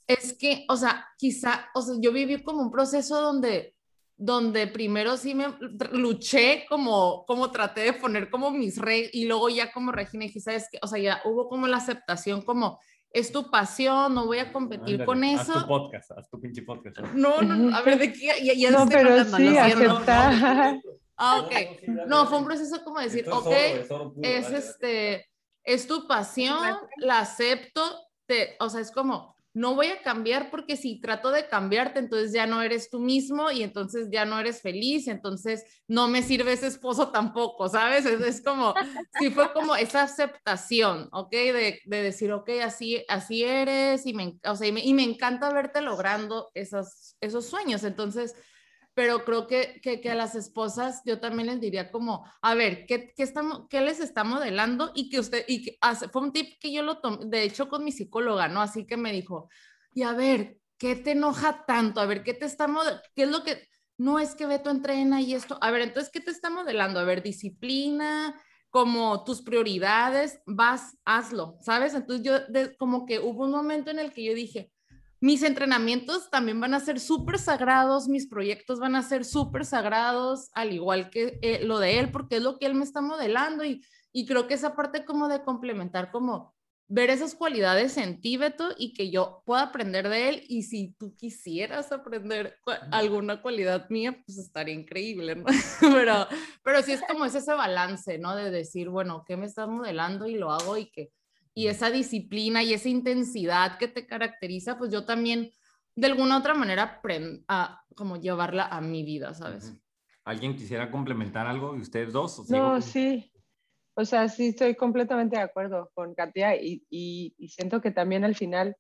es que, o sea, quizá, o sea, yo viví como un proceso donde, donde primero sí me luché como, como traté de poner como mis reyes y luego ya como Regina dije, ¿sabes qué? O sea, ya hubo como la aceptación como, es tu pasión, no voy a competir con eso. Haz tu podcast, haz tu pinche podcast. No, no, a ver, ¿de qué? Ya, ya no, pero sí, lo siento. aceptar. Ah, ok. No, fue un proceso como decir, es ok, oro, es oro puro, es vale, este, es tu pasión, la acepto, te, o sea, es como, no voy a cambiar porque si trato de cambiarte, entonces ya no eres tú mismo y entonces ya no eres feliz, entonces no me sirve ese esposo tampoco, ¿sabes? Es, es como, sí fue como esa aceptación, ¿ok? De, de decir, ok, así, así eres y me, o sea, y me, y me encanta verte logrando esos, esos sueños, entonces pero creo que, que, que a las esposas yo también les diría como, a ver, ¿qué, qué, estamos, qué les está modelando? Y que usted, y que fue un tip que yo lo tomé, de hecho, con mi psicóloga, ¿no? Así que me dijo, y a ver, ¿qué te enoja tanto? A ver, ¿qué te está modelando? ¿Qué es lo que, no es que Beto entrena y esto, a ver, entonces, ¿qué te está modelando? A ver, disciplina, como tus prioridades, vas, hazlo, ¿sabes? Entonces yo, de- como que hubo un momento en el que yo dije, mis entrenamientos también van a ser súper sagrados, mis proyectos van a ser súper sagrados, al igual que eh, lo de él, porque es lo que él me está modelando y, y creo que esa parte como de complementar, como ver esas cualidades en ti, Beto, y que yo pueda aprender de él y si tú quisieras aprender alguna cualidad mía, pues estaría increíble, ¿no? pero, pero sí es como es ese balance, ¿no? De decir, bueno, ¿qué me estás modelando y lo hago y que y esa disciplina y esa intensidad que te caracteriza, pues yo también de alguna otra manera aprendo a como llevarla a mi vida, ¿sabes? ¿Alguien quisiera complementar algo de ustedes dos? ¿O No, con- sí. O sea, sí estoy completamente de acuerdo con Katia y, y- y siento que también al final,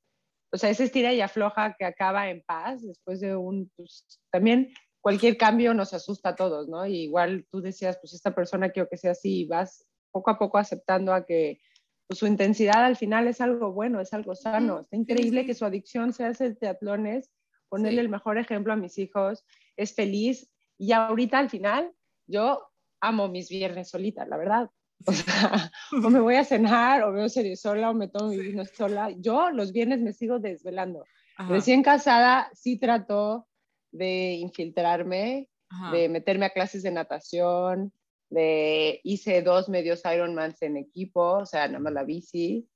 o sea, ese estira y afloja que acaba en paz después de un, pues, también cualquier cambio nos asusta a todos, ¿no? Y igual tú decías, pues esta persona quiero que sea así y vas poco a poco aceptando a que pues, su intensidad al final es algo bueno, es algo sano. Está increíble que su adicción sea hacer triatlones, ponerle Sí. el mejor ejemplo a mis hijos, es feliz y ahorita al final yo amo mis viernes solita, la verdad. O sea, o me voy a cenar, o veo series sola, o me tomo mi vino sola. Yo los viernes me sigo desvelando. Ajá, Recién casada sí trató de infiltrarme, ajá. de meterme a clases de natación, de hice dos medios Ironmans en equipo, o sea, nada más la bici,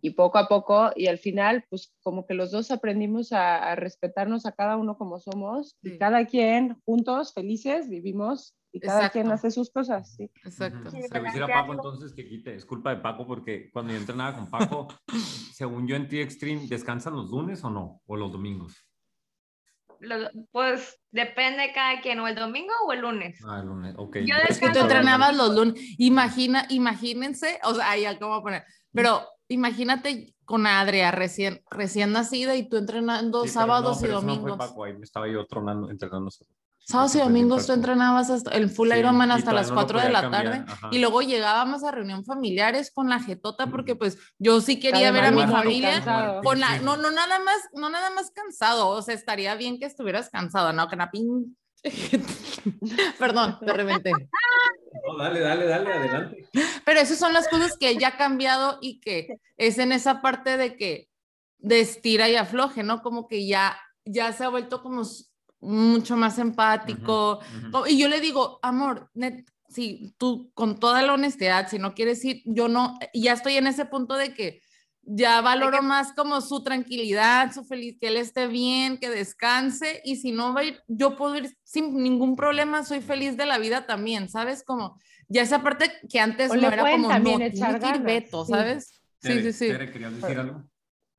y poco a poco, y al final, pues como que los dos aprendimos a, a respetarnos a cada uno como somos, Sí. y cada quien juntos, felices, vivimos, y cada Exacto. quien hace sus cosas, sí. Exacto. Se lo hiciera Paco entonces que quite, es culpa de Paco porque cuando yo entrenaba con Paco, según yo en T-Extreme, ¿descansan los lunes o no? ¿O los domingos? Lo- pues depende cada quien, o el domingo o el lunes. Ah, el lunes, ok. Yo Es que tú entrenabas los lunes. Imagina, imagínense, o sea, ya cómo poner, pero imagínate con Adria recién, recién nacida y tú entrenando Sí, sábados no, y ese no fue domingos. Paco, ahí me estaba yo tronando, entrenando solo. Sábados y domingos tú entrenabas hasta el full Sí, Ironman hasta las no lo 4 de podía la cambiar, tarde ajá. y luego llegábamos a reunión familiares con la jetota porque pues yo sí quería ver a mi de familia con la no no nada más no nada más cansado, o sea, estaría bien que estuvieras cansado, no que pin Perdón, de repente. No, dale, dale, dale, adelante. Pero esas son las cosas que ya ha cambiado y que es en esa parte de que de estira y afloje, ¿no? Como que ya, ya se ha vuelto como mucho más empático. Ujú. Co- Y yo le digo, amor, net, si tú con toda la honestidad, si no quieres ir, yo no, ya estoy en ese punto de que ya valoro más como su tranquilidad, su feliz, que él esté bien, que descanse y si no va a ir, yo puedo ir sin ningún problema, soy feliz de la vida también, ¿sabes? Como ya esa parte que antes O no le era como no, echar tiene que ir sí. ¿sabes? Sí, sí, sí. Tere, ¿querías decir algo?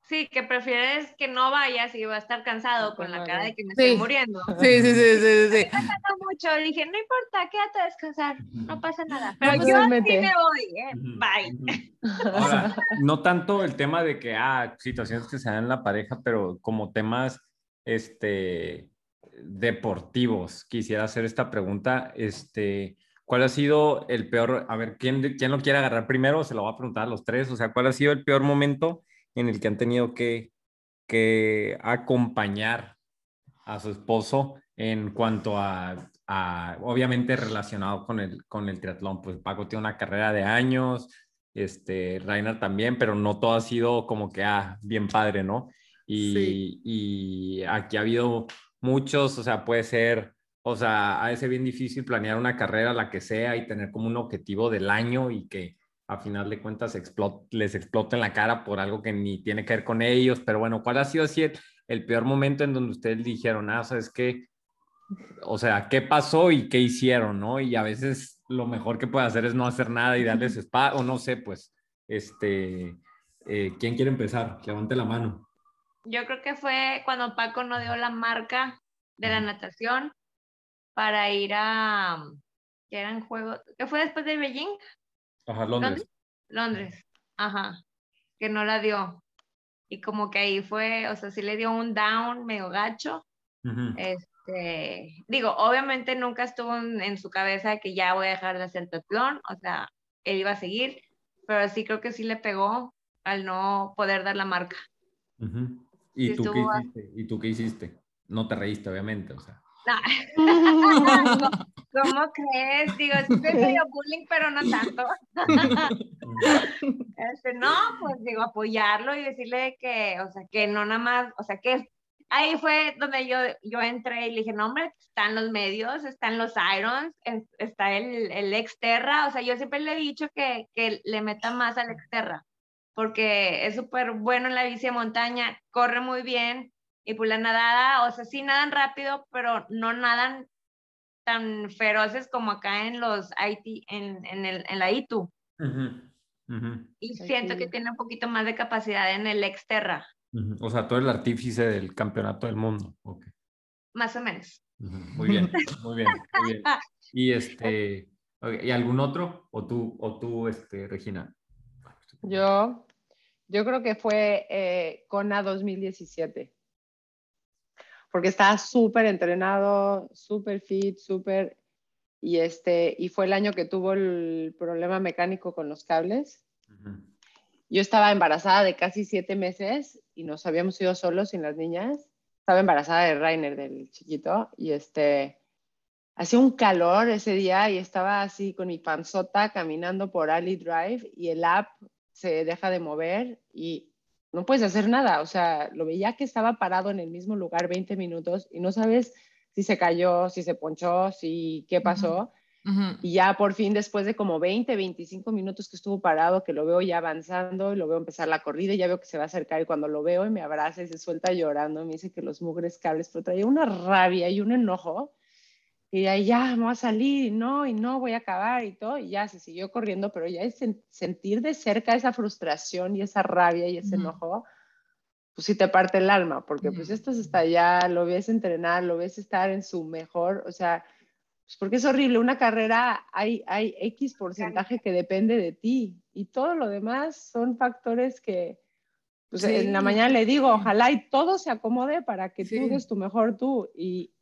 Sí, que prefieres que no vayas y va a estar cansado con la cara de que me Sí. estoy muriendo. Sí, sí, sí, sí, sí. No mucho, dije, no importa, quédate a descansar, no pasa nada. No, Pero pues, yo sí me voy, ¿eh? Bye. Ahora, no tanto el tema de que, ah, situaciones que se dan en la pareja, pero como temas, este, deportivos. Quisiera hacer esta pregunta, este, ¿cuál ha sido el peor, a ver, ¿quién, quién lo quiere agarrar primero? Se lo va a preguntar a los tres, o sea, ¿cuál ha sido el peor momento en el que han tenido que, que acompañar a su esposo en cuanto a, a, obviamente relacionado con el, con el triatlón? Pues Paco tiene una carrera de años, este, Rainer también, pero no todo ha sido como que, ah, bien padre, ¿no? Y, Sí. y aquí ha habido muchos, o sea, puede ser, o sea, ha de ser bien difícil planear una carrera, la que sea, y tener como un objetivo del año y que a final de cuentas explot- les explote en la cara por algo que ni tiene que ver con ellos, pero bueno, ¿cuál ha sido así el, el peor momento en donde ustedes dijeron, ah, ¿sabes qué? O sea, ¿qué pasó y qué hicieron, no? Y a veces lo mejor que puede hacer es no hacer nada y darles espacio, o no sé, pues, este, eh, ¿quién quiere empezar? Levante la mano. Yo creo que fue cuando Paco no dio la marca de la natación para ir a, que eran juegos, que fue después de Beijing, Ajá, Londres. Londres, ajá, que no la dio. Y como que ahí fue, o sea, sí le dio un down medio gacho. Este, digo, obviamente nunca estuvo en, en su cabeza que ya voy a dejar de hacer triatlón, o sea, él iba a seguir, pero sí creo que sí le pegó al no poder dar la marca. Ujú. ¿Y Sí tú qué hiciste? ¿Y tú qué hiciste? No te reíste, obviamente, o sea. No. ¿Cómo crees? Digo, sí fue medio bullying, pero no tanto. Este, no, pues digo, apoyarlo y decirle que, o sea, que no nada más, o sea, que ahí fue donde yo, yo entré y le dije, no, hombre, están los medios, están los irons, es- está el, el Exterra, o sea, yo siempre le he dicho que, que le meta más al Exterra, porque es súper bueno en la bici de montaña, corre muy bien, y pues la nadada, o sea, sí nadan rápido, pero no nadan tan feroces como acá en los IT, en, en, el, en la ITU. Ujú, Y Aquí. siento que tiene un poquito más de capacidad en el Exterra. O sea, eres el artífice del campeonato del mundo. Ok. más o menos. Muy bien, muy bien, muy bien. Y este, ¿y algún otro? ¿O tú, o tú, este, Regina? Yo, yo creo que fue eh, Kona 2017. Porque estaba súper entrenado, súper fit, súper. Y, este, y fue el año que tuvo el problema mecánico con los cables. Yo estaba embarazada de casi siete meses y nos habíamos ido solos sin las niñas. Estaba embarazada de Rainer, del chiquito, y este, hacía un calor ese día y estaba así con mi panzota caminando por Ali Drive y el app se deja de mover y no puedes hacer nada. O sea, lo veía que estaba parado en el mismo lugar 20 minutos y no sabes si se cayó, si se ponchó, si qué pasó. Y ya por fin, después de como 20, 25 minutos que estuvo parado, que lo veo ya avanzando y lo veo empezar la corrida y ya veo que se va a acercar y cuando lo veo y me abraza y se suelta llorando, me dice que los mugres cables, pero traía una rabia y un enojo. Y ahí ya me voy a salir no, y no voy a acabar y todo. Y ya se siguió corriendo, pero ya es sen- sentir de cerca esa frustración y esa rabia y ese Ujú. enojo, pues sí te parte el alma, porque pues Ujú. esto es hasta allá, lo ves entrenar, lo ves estar en su mejor, o sea, pues porque es horrible, una carrera hay, hay X porcentaje que depende de ti y todo lo demás son factores que, pues Sí, en la mañana le digo, ojalá y todo se acomode para que Sí. tú des tu mejor tú y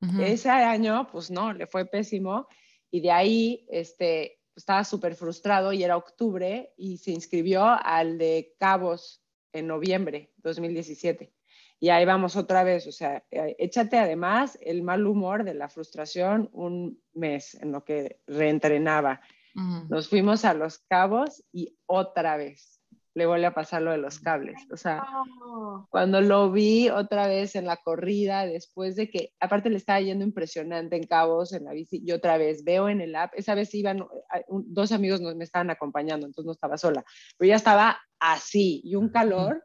Ujú. ese año, pues no, le fue pésimo y de ahí este, estaba súper frustrado y era octubre y se inscribió al de Cabos en noviembre 2017. Y ahí vamos otra vez, o sea, eh, échate además el mal humor de la frustración un mes en lo que reentrenaba. Ujú. Nos fuimos a los Cabos y otra vez, le vuelve a pasar lo de los cables. O sea, No. cuando lo vi otra vez en la corrida, después de que, aparte le estaba yendo impresionante en cabos, en la bici, y otra vez veo en el app, esa vez iban, dos amigos nos, me estaban acompañando, entonces no estaba sola, pero ya estaba así, y un calor,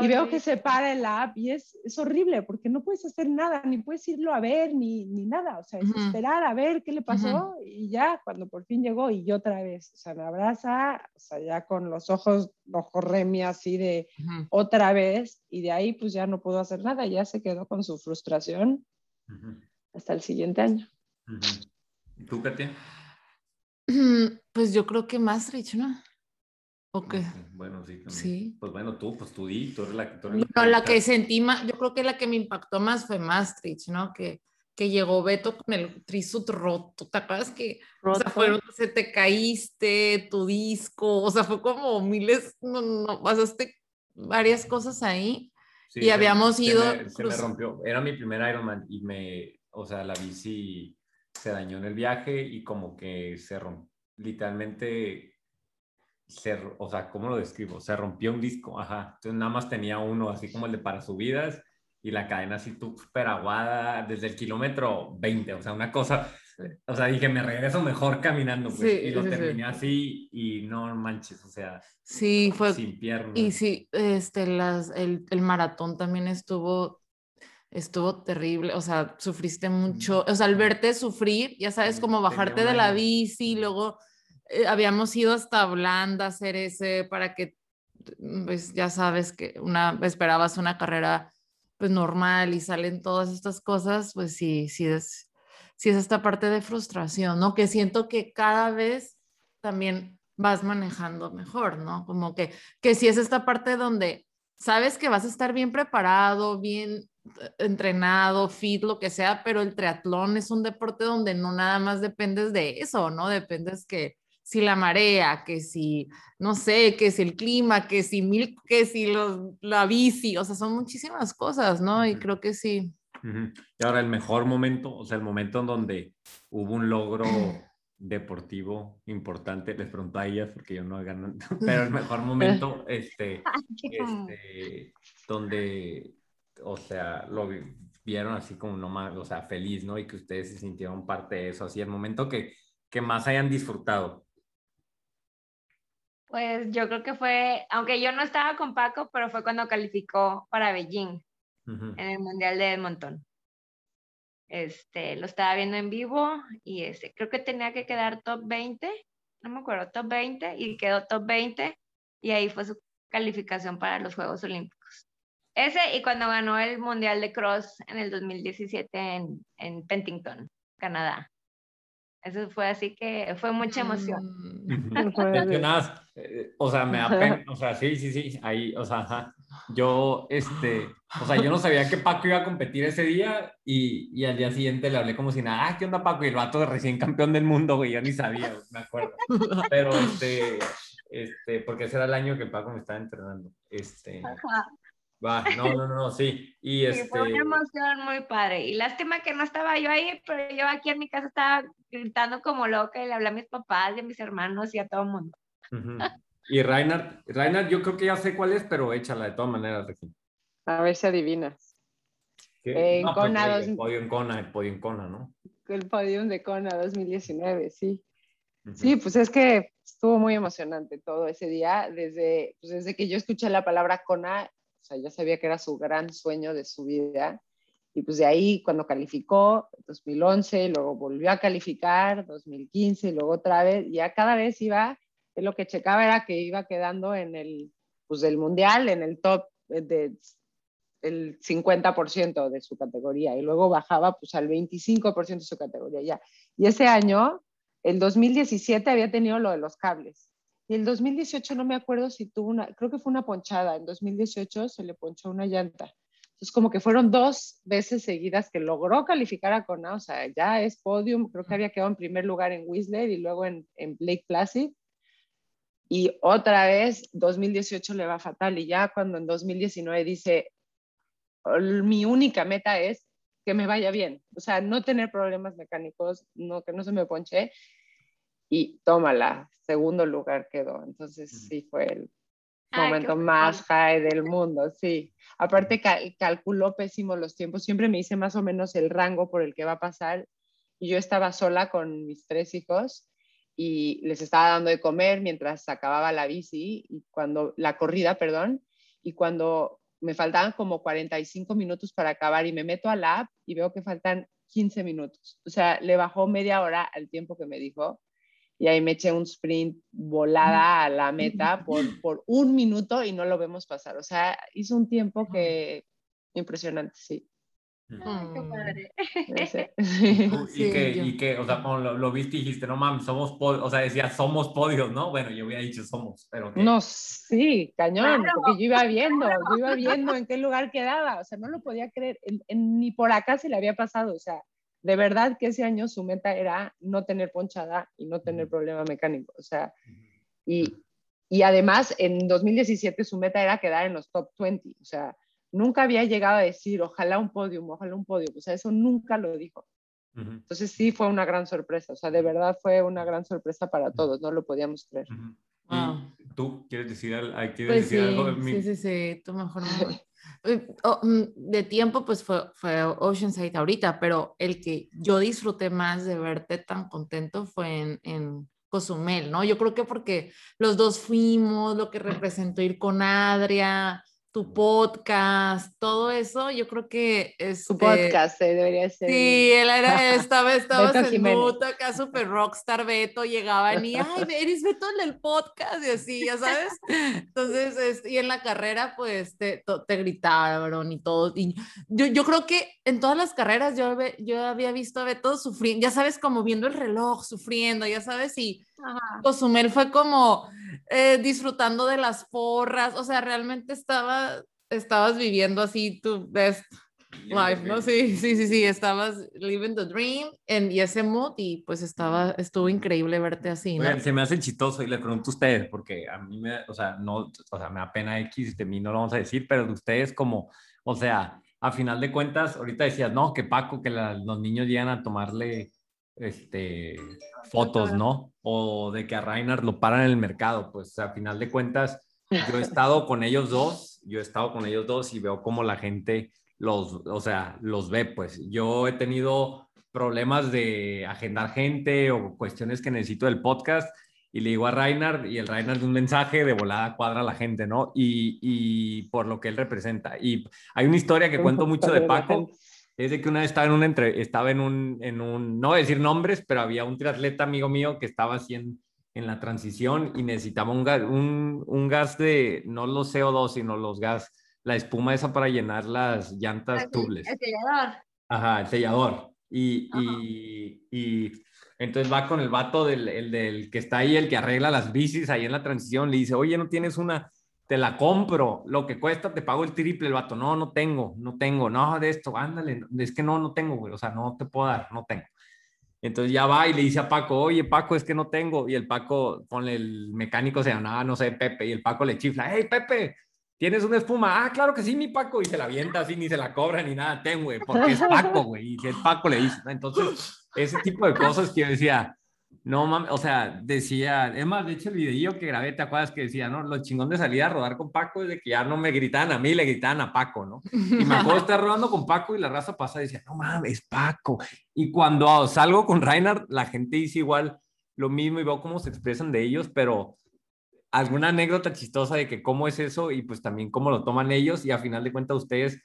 y veo que se para el app y es, es horrible porque no puedes hacer nada, ni puedes irlo a ver, ni, ni nada. O sea, es Ujú. esperar a ver qué le pasó y ya cuando por fin llegó y yo otra vez, o sea, me abraza, o sea, ya con los ojos, ojos remi así de Ujú. otra vez y de ahí pues ya no pudo hacer nada, ya se quedó con su frustración hasta el siguiente año. ujú. ¿Y ¿Tú, Katia? Pues yo creo que Maastricht, ¿no? ¿O qué? Ok, Bueno, sí. también. Sí. Pues bueno, tú, pues tú di, tú eres la que... tú eres No, la que está- sentí más, yo creo que la que me impactó más fue Maastricht, ¿no? Que, que llegó Beto con el trisut roto. ¿Te acuerdas que o sea, Roto. fueron, se te caíste, tu disco, o sea, fue como miles, no, no, pasaste varias cosas ahí. Sí, y se- habíamos se ido me- Se me, rompió. Era mi primer Ironman y me, o sea, la bici se dañó en el viaje y como que se rompió, literalmente, se, o sea, ¿cómo lo describo? Se rompió un disco, ajá. Entonces nada más tenía uno, así como el de para subidas y la cadena así súper aguada desde el kilómetro 20, o sea, una cosa, o sea, dije, me regreso mejor caminando, pues, Sí, y lo sí, sí. terminé así y no manches, o sea, Sí, fue, sin piernas. y sí, este, las, el, el maratón también estuvo, estuvo terrible, o sea, sufriste mucho, o sea, al verte sufrir, ya sabes, Sí, como bajarte de la bici, luego eh, habíamos ido hasta Holanda a hacer ese, para que, mm, pues ya sabes que una, esperabas una carrera pues normal y salen todas estas cosas, pues sí, sí es, sí es esta parte de frustración, ¿no? Que siento que cada vez también vas manejando mejor, ¿no? Como que, que sí es esta parte donde sabes que vas a estar bien preparado, bien eh, entrenado, fit, lo que sea, pero el triatlón es un deporte donde no nada más dependes de eso, ¿no? Dependes que si la marea, que si, no sé, que si el clima, que si mil, que si los, la bici, o sea, son muchísimas cosas, ¿no? Y Ujú. creo que sí. Ujú. Y ahora el mejor momento, o sea, el momento en donde hubo un logro deportivo importante, les pregunto a ellas porque yo no gano, pero el mejor momento, este, este, donde, o sea, lo vi- vieron así como no más, o sea, feliz, ¿no? Y que ustedes se sintieron parte de eso, así, el momento que, que más hayan disfrutado. Pues yo creo que fue, aunque yo no estaba con Paco, pero fue cuando calificó para Beijing en el Mundial de Edmonton. Este, lo estaba viendo en vivo y este, creo que tenía que quedar top 20, no me acuerdo, top 20 y quedó top 20 y ahí fue su calificación para los Juegos Olímpicos. Ese y cuando ganó el Mundial de Cross en el 2017 en, en Pentington, Canadá. Eso fue así que fue mucha emoción. Mm, más, eh, o sea, me da pena, o sea, sí, sí, sí, ahí, o sea, ajá. yo, este, o sea, yo no sabía que Paco iba a competir ese día y, y al día siguiente le hablé como si nada, ah, ¿qué onda Paco? Y el vato de recién campeón del mundo, güey, yo ni sabía, güey, me acuerdo. Pero, este, este, porque ese era el año que Paco me estaba entrenando, este, va, no, no, no, sí, y Sí, fue este, una emoción muy padre. Y lástima que no estaba yo ahí, pero yo aquí en mi casa estaba gritando como loca y le hablé a mis papás y a mis hermanos y a todo el mundo. ujú. y Reinhard, Reinhard, yo creo que ya sé cuál es, pero échala de todas maneras, Regina. A ver si adivinas. ¿Qué? En No, pues, Kona güey, dos- el podio en Kona, el podio en Kona, ¿no? El podium de Kona 2019, sí. Ujú. Sí, pues es que estuvo muy emocionante todo ese día. Desde, pues desde que yo escuché la palabra Kona, o sea, ya sabía que era su gran sueño de su vida. Y pues de ahí, cuando calificó, 2011, luego volvió a calificar, 2015, y luego otra vez, ya cada vez iba, lo que checaba era que iba quedando en el, pues del mundial, en el top eh, de el 50% de su categoría y luego bajaba pues al 25% de su categoría ya. Y ese año, el 2017 había tenido lo de los cables. Y el 2018 no me acuerdo si tuvo una, creo que fue una ponchada, en 2018 se le ponchó una llanta. Entonces como que fueron dos veces seguidas que logró calificar a Kona, o sea, ya es podium, creo que había quedado en primer lugar en Whistler y luego en, en Blake Placid. Y otra vez, 2018 le va fatal y ya cuando en 2019 dice, mi única meta es que me vaya bien, o sea, no tener problemas mecánicos, no, que no se me ponche. Y tómala, segundo lugar quedó. Entonces sí fue el momento más high del mundo, sí. Aparte cal- calculó pésimo los tiempos, siempre me hice más o menos el rango por el que va a pasar y yo estaba sola con mis tres hijos y les estaba dando de comer mientras acababa la bici y cuando la corrida, perdón, y cuando me faltaban como 45 minutos para acabar y me meto a la app y veo que faltan 15 minutos. O sea, le bajó media hora al tiempo que me dijo y ahí me eché un sprint volada a la meta por, por un minuto y no lo vemos pasar. O sea, hizo un tiempo que impresionante, sí. Ay, qué padre. Ese- Tú, Sí, y, que, y que, o sea, cuando lo, lo viste y dijiste, no mames, somos podios, o sea, decía, somos podios, ¿no? Bueno, yo hubiera dicho somos, pero que- No, sí, cañón, Claro. porque yo iba viendo, yo iba viendo en qué lugar quedaba, o sea, no lo podía creer, en- en- ni por acá se le había pasado, o sea, de verdad que ese año su meta era no tener ponchada y no tener problema mecánico, o sea, y, y además en 2017 su meta era quedar en los top 20, o sea, nunca había llegado a decir, ojalá un podium, ojalá un podium, o sea, eso nunca lo dijo. Entonces sí fue una gran sorpresa, o sea, de verdad fue una gran sorpresa para todos, no lo podíamos creer. Wow. ¿Y tú quieres decir, quieres Pues sí, decir algo? Mi- sí, sí, sí, tú mejor. Eh, oh, mm, de tiempo, pues fue, fue Oceanside ahorita, pero el que yo disfruté más de verte tan contento fue en, en Cozumel, ¿no? Yo creo que porque los dos fuimos, lo que representó ir con Adria, tu podcast, todo eso, yo creo que es... Su podcast eh, debería ser. Sí, él era, estaba, estabas en mood acá, super rockstar Beto, llegaban y, ay, eres Beto el del podcast, y así, ya sabes. Entonces, este, y en la carrera, pues, te, to- te gritaron y todo. Y yo, yo creo que en todas las carreras yo, ve- yo había visto a Beto sufriendo, ya sabes, como viendo el reloj, sufriendo, ya sabes, y Ajá. Cozumel fue como eh, disfrutando de las porras, o sea, realmente estaba, estabas viviendo así tu best life, ¿no? Sí, sí, sí, sí, estabas living the dream en, y ese mood y pues estaba, estuvo increíble verte así, ¿no? Oigan, se me hace chistoso y le pregunto a ustedes, porque a mí me, o sea, no, o sea, me da pena X, de mí no lo vamos a decir, pero de ustedes como, o sea, a final de cuentas, ahorita decías, no, que Paco, que la- los niños llegan a tomarle, este, fotos, ¿no? O de que a Reinhardt lo paran en el mercado, pues a final de cuentas, yo he estado con ellos dos, yo he estado con ellos dos y veo cómo la gente los, o sea, los ve, pues yo he tenido problemas de agendar gente o cuestiones que necesito del podcast y le digo a Reinhard y el Reinhard un mensaje de volada cuadra a la gente, ¿no? Y, y por lo que él representa. Y hay una historia que cuento mucho de Paco, es de que una vez estaba en un, entre, estaba en un, en un, no voy a decir nombres, pero había un triatleta amigo mío que estaba así en, la transición y necesitaba un gas, un, un gas de, no los CO2, sino los gas, la espuma esa para llenar las llantas El- tubles. El sellador. Ajá, el sellador. Y, y, y entonces va con el vato del, el del que está ahí, el que arregla las bicis ahí en la transición, le dice, oye, ¿no tienes una? Te la compro, lo que cuesta te pago el triple, el vato, no, no tengo, no tengo, no, de esto, ándale, es que no, no tengo, güey, o sea, no te puedo dar, no tengo. Entonces ya va y le dice a Paco, oye, Paco, es que no tengo. Y el Paco, ponle el mecánico, se llamaba, no sé, Pepe, y el Paco le chifla, hey, Pepe, ¿tienes una espuma? Ah, claro que sí, mi Paco. Y se la avienta así, ni se la cobra ni nada, ten, güey, porque es Paco, güey. Y es Paco, le dice. Entonces, ese tipo de cosas que yo decía, no mames, o sea, decía, es más, de hecho, el videillo que grabé, ¿te acuerdas que decía, no? Lo chingón de salir a rodar con Paco es de que ya no me gritaban a mí, le gritaban a Paco, ¿no? Y me acuerdo de estar rodando con Paco y la raza pasa y decía, no mames, es Paco. Y cuando salgo con Reinhardt, la gente dice igual lo mismo y veo cómo se expresan de ellos, pero alguna anécdota chistosa de que cómo es eso y pues también cómo lo toman ellos y a final de cuentas ustedes,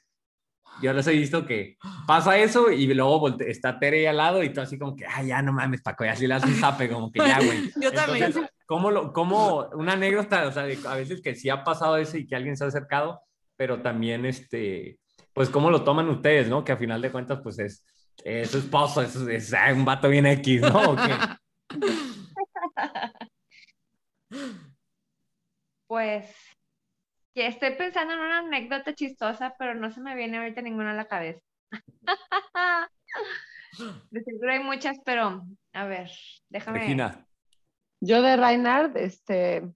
yo les he visto que pasa eso y luego está Tere ahí al lado y tú así como que, ay, ya no mames, Paco, ya así le haces un zape, como que ya, güey. Yo también. Entonces, ¿cómo, lo, ¿Cómo una anécdota, o sea, de- a veces que sí ha pasado eso y que alguien se ha acercado, pero también, este, pues, ¿cómo lo toman ustedes, no? Que a final de cuentas, pues, es, es su esposo, es, es, ah, un vato bien X, ¿no? ¿O qué? Pues que estoy pensando en una anécdota chistosa, pero no se me viene ahorita ninguna a la cabeza. De seguro hay muchas, pero a ver, déjame. Regina. Yo de Reinhard, este,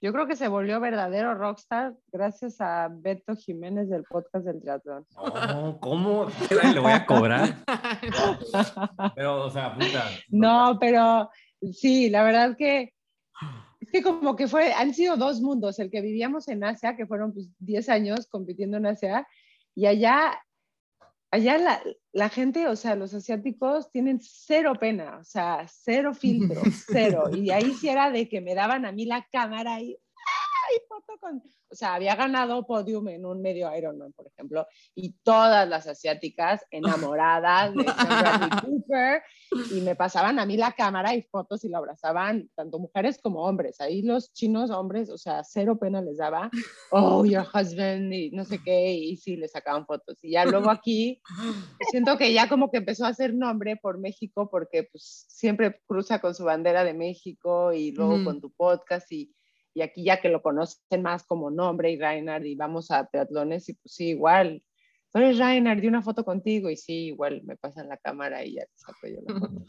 yo creo que se volvió verdadero rockstar gracias a Beto Jiménez del podcast del triatlón. No, ¿cómo? ¿Qué le voy a cobrar? Pero, o sea, puta. No, pero Sí, la verdad que es que como que fue, han sido dos mundos, el que vivíamos en Asia, que fueron pues 10 años compitiendo en Asia, y allá, allá la, la gente, o sea, los asiáticos tienen cero pena, o sea, cero filtro, cero. Y ahí sí era de que me daban a mí la cámara y ¡ay, foto con! O sea, había ganado podium en un medio Ironman, por ejemplo, y todas las asiáticas enamoradas de Bradley Cooper, y me pasaban a mí la cámara y fotos y lo abrazaban, tanto mujeres como hombres. Ahí los chinos hombres, o sea, cero pena les daba, oh, your husband, y no sé qué, y sí, le sacaban fotos. Y ya luego aquí, siento que ya como que empezó a hacer nombre por México, porque pues siempre cruza con su bandera de México y luego con tu podcast y y aquí ya que lo conocen más como nombre y Reinhard y vamos a triatlones y pues sí, igual, tú eres Reinhard, di una foto contigo y sí, igual me pasan la cámara y ya te saco yo la foto.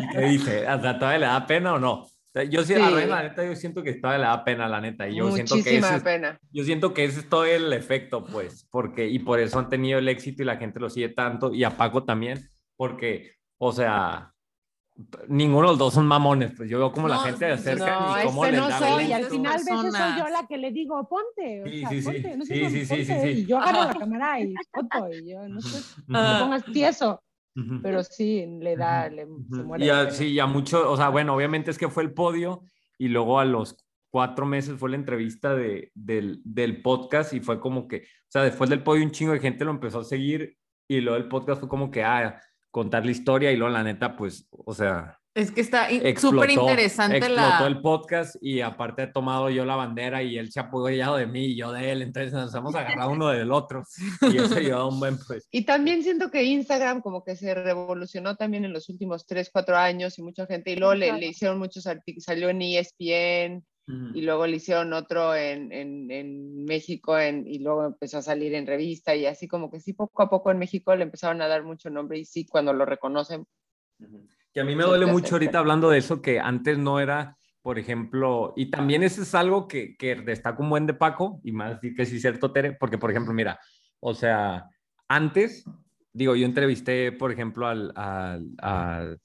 ¿Y ¿Qué dice? ¿A ¿Todavía le da pena o no? Yo sí, a Sí. Rey, la neta, yo siento que todavía le da pena, la neta. Y yo siento que Muchísima ese es, pena. yo siento que ese es todo el efecto, pues, porque, y por eso han tenido el éxito y la gente lo sigue tanto, y a Paco también, porque, o sea, ninguno de los dos son mamones, pues yo veo como la No, gente se acerca No, y cómo este les no da soy, y al final ves eso personas. yo la que le digo, ponte, o Sí, sea, sí, sí. ponte, no sé Sí, cómo, sí, sí, sí, ponte, sí. y yo agarro la cámara y foto, y yo, no sé, no pongas tieso, pero sí, le da, le, se muere. Y de a, sí, ya mucho, o sea, bueno, obviamente es que fue el podio y luego a los cuatro meses fue la entrevista de, del, del podcast y fue como que, o sea, después del podio un chingo de gente lo empezó a seguir y luego el podcast fue como que, ah, contar la historia y luego la neta, pues, o sea, Es que está explotó, súper interesante explotó la... el podcast y aparte he tomado yo la bandera y él se ha apoyado de mí y yo de él, entonces nos hemos agarrado uno del otro y eso ayudó un buen, pues. Y también siento que Instagram como que se revolucionó también en los últimos 3, 4 años y mucha gente, y luego le, le hicieron muchos artículos, salió en E Y luego le hicieron otro en, en, en México en, y luego empezó a salir en revista y así como que sí, poco a poco en México le empezaron a dar mucho nombre y sí, cuando lo reconocen. Que a mí me duele mucho ahorita hablando de eso, que antes no era, por ejemplo, y también eso es algo que, que destaca un buen de Paco, y más que sí es cierto, Tere, porque, por ejemplo, mira, o sea, antes, digo, yo entrevisté, por ejemplo, al, al, al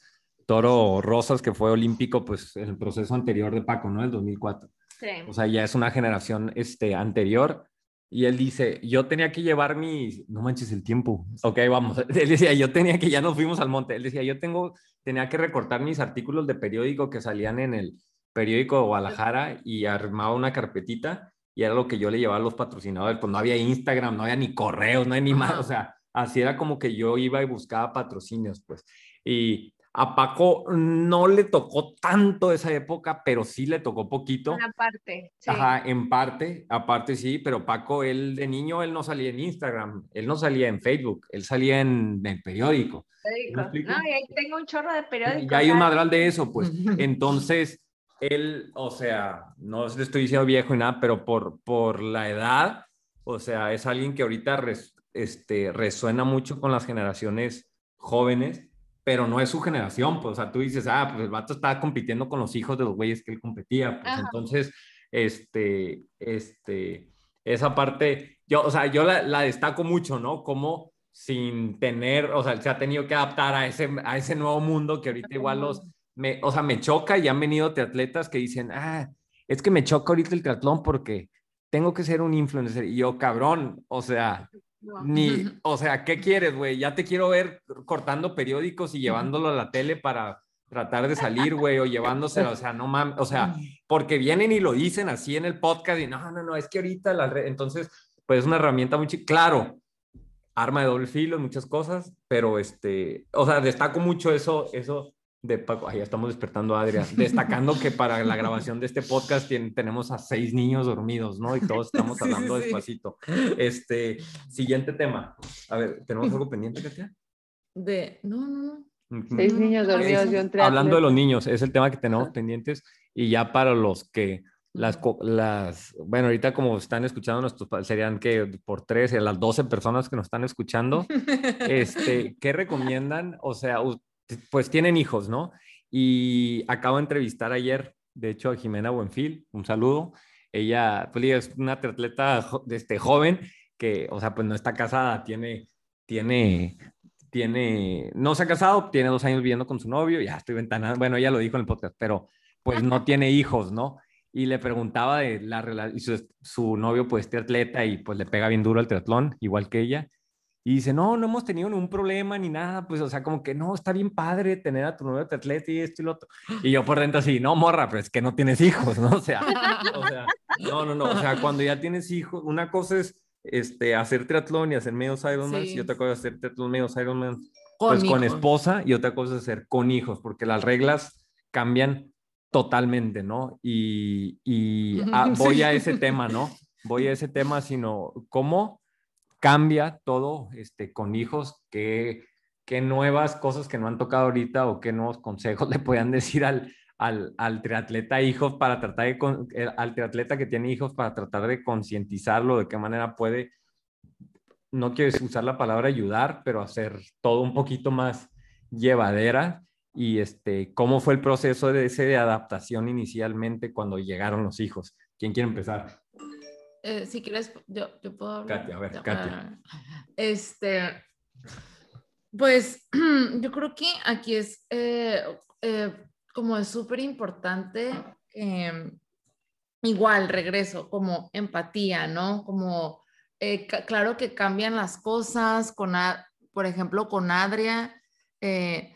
Toro Rosas, que fue olímpico, pues, el proceso anterior de Paco, ¿no? El 2004. Sí. O sea, ya es una generación este, anterior. Y él dice, yo tenía que llevar mis, no manches el tiempo. Ok, vamos. Él decía, yo tenía que, ya nos fuimos al monte. Él decía, yo tengo, tenía que recortar mis artículos de periódico que salían en el periódico de Guadalajara y armaba una carpetita y era lo que yo le llevaba a los patrocinadores. Pues no había Instagram, no había ni correos, no había ni más. O sea, así era como que yo iba y buscaba patrocinios, pues. Y a Paco no le tocó tanto esa época, pero sí le tocó poquito. Una parte. Sí. Ajá, en parte, aparte sí, pero Paco, él de niño, él no salía en Instagram, él no salía en Facebook, él salía en el periódico. periódico. No, y ahí tengo un chorro de periódicos. Y hay un ya. madral de eso, pues. Entonces, él, o sea, no le estoy diciendo viejo y nada, pero por, por la edad, o sea, es alguien que ahorita res- este, resuena mucho con las generaciones jóvenes, pero no es su generación, pues, o sea, tú dices, ah, pues el vato estaba compitiendo con los hijos de los güeyes que él competía, pues, Ajá. entonces, este, este, esa parte, yo, o sea, yo la, la destaco mucho, ¿no? Como sin tener, o sea, se ha tenido que adaptar a ese, a ese nuevo mundo que ahorita igual los, me, o sea, me choca y han venido triatletas que dicen, ah, es que me choca ahorita el triatlón porque tengo que ser un influencer. Y yo, cabrón, o sea, No. ni, o sea, ¿qué quieres, güey? Ya te quiero ver cortando periódicos y llevándolo a la tele para tratar de salir, güey, o llevándoselo, o sea, no mames, o sea, porque vienen y lo dicen así en el podcast y no, no, no, es que ahorita la red, entonces, pues es una herramienta muy, claro, arma de doble filo, muchas cosas, pero este, o sea, destaco mucho eso, eso de Paco, ya estamos despertando a Adrián, destacando que para la grabación de este podcast tien- tenemos a seis niños dormidos, ¿no? Y todos estamos Sí, sí, hablando sí. despacito. Este, siguiente tema. A ver, ¿tenemos algo pendiente, Katia? De... No, no, no. Seis No, niños dormidos y un Hablando de los niños, es el tema que tenemos pendientes y ya para los que las, las bueno, ahorita como están escuchando nuestros, serían que por tres, las 12 personas que nos están escuchando, este, ¿qué recomiendan? O sea, pues tienen hijos, ¿no? Y acabo de entrevistar ayer, de hecho, a Jimena Buenfil, un saludo. Ella, pues es una triatleta jo- este, joven que, o sea, pues no está casada, tiene, tiene, tiene, no se ha casado, tiene dos años viviendo con su novio, ya estoy ventanando, bueno, ella lo dijo en el podcast, pero pues no tiene hijos, ¿no? Y le preguntaba de la relación, su, su novio pues este atleta y pues le pega bien duro al triatlón, igual que ella. Y dice, no, no hemos tenido ningún problema ni nada, pues, o sea, como que no, está bien padre tener a tu novio atleta y esto y lo otro. Y yo por dentro así, no, morra, pero es que no tienes hijos, ¿no? O sea, o sea, no, no, no, o sea, cuando ya tienes hijos, una cosa es este, hacer triatlón y hacer medios Ironman, Sí. y otra cosa es hacer triatlón medios Ironman, Con pues con esposa, y otra cosa es hacer con hijos, porque las reglas cambian totalmente, ¿no? Y, y ah, voy Sí. a ese tema, ¿no? Voy a ese tema, sino cómo cambia todo este, con hijos, qué, qué nuevas cosas que no han tocado ahorita o qué nuevos consejos le puedan decir al, al, al triatleta hijos para tratar de, eh, al triatleta que tiene hijos para tratar de concientizarlo de qué manera puede, no quiero usar la palabra ayudar, pero hacer todo un poquito más llevadera y este, cómo fue el proceso de ese de adaptación inicialmente cuando llegaron los hijos. ¿Quién quiere empezar? Eh, si quieres, yo, yo puedo hablar. Katia, a ver, Katia. Este, pues yo creo que aquí es eh, eh, como es súper importante, eh, igual regreso, como empatía, ¿no? Como, claro que cambian las cosas, con, por ejemplo, con Adria. eh,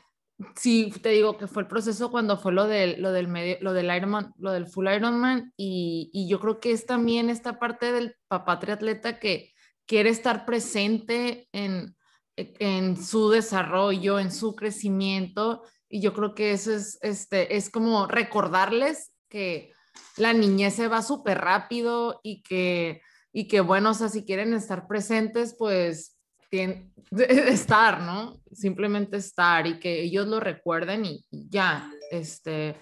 Sí, te digo que fue el proceso cuando fue lo del, lo del medio, lo del Ironman, lo del full Ironman y, y yo creo que es también esta parte del papá triatleta que quiere estar presente en, en su desarrollo, en su crecimiento y yo creo que eso es, este, es como recordarles que la niñez se va súper rápido y que, y que bueno, o sea, si quieren estar presentes, pues tienen, estar, ¿no? Simplemente estar y que ellos lo recuerden y ya, este,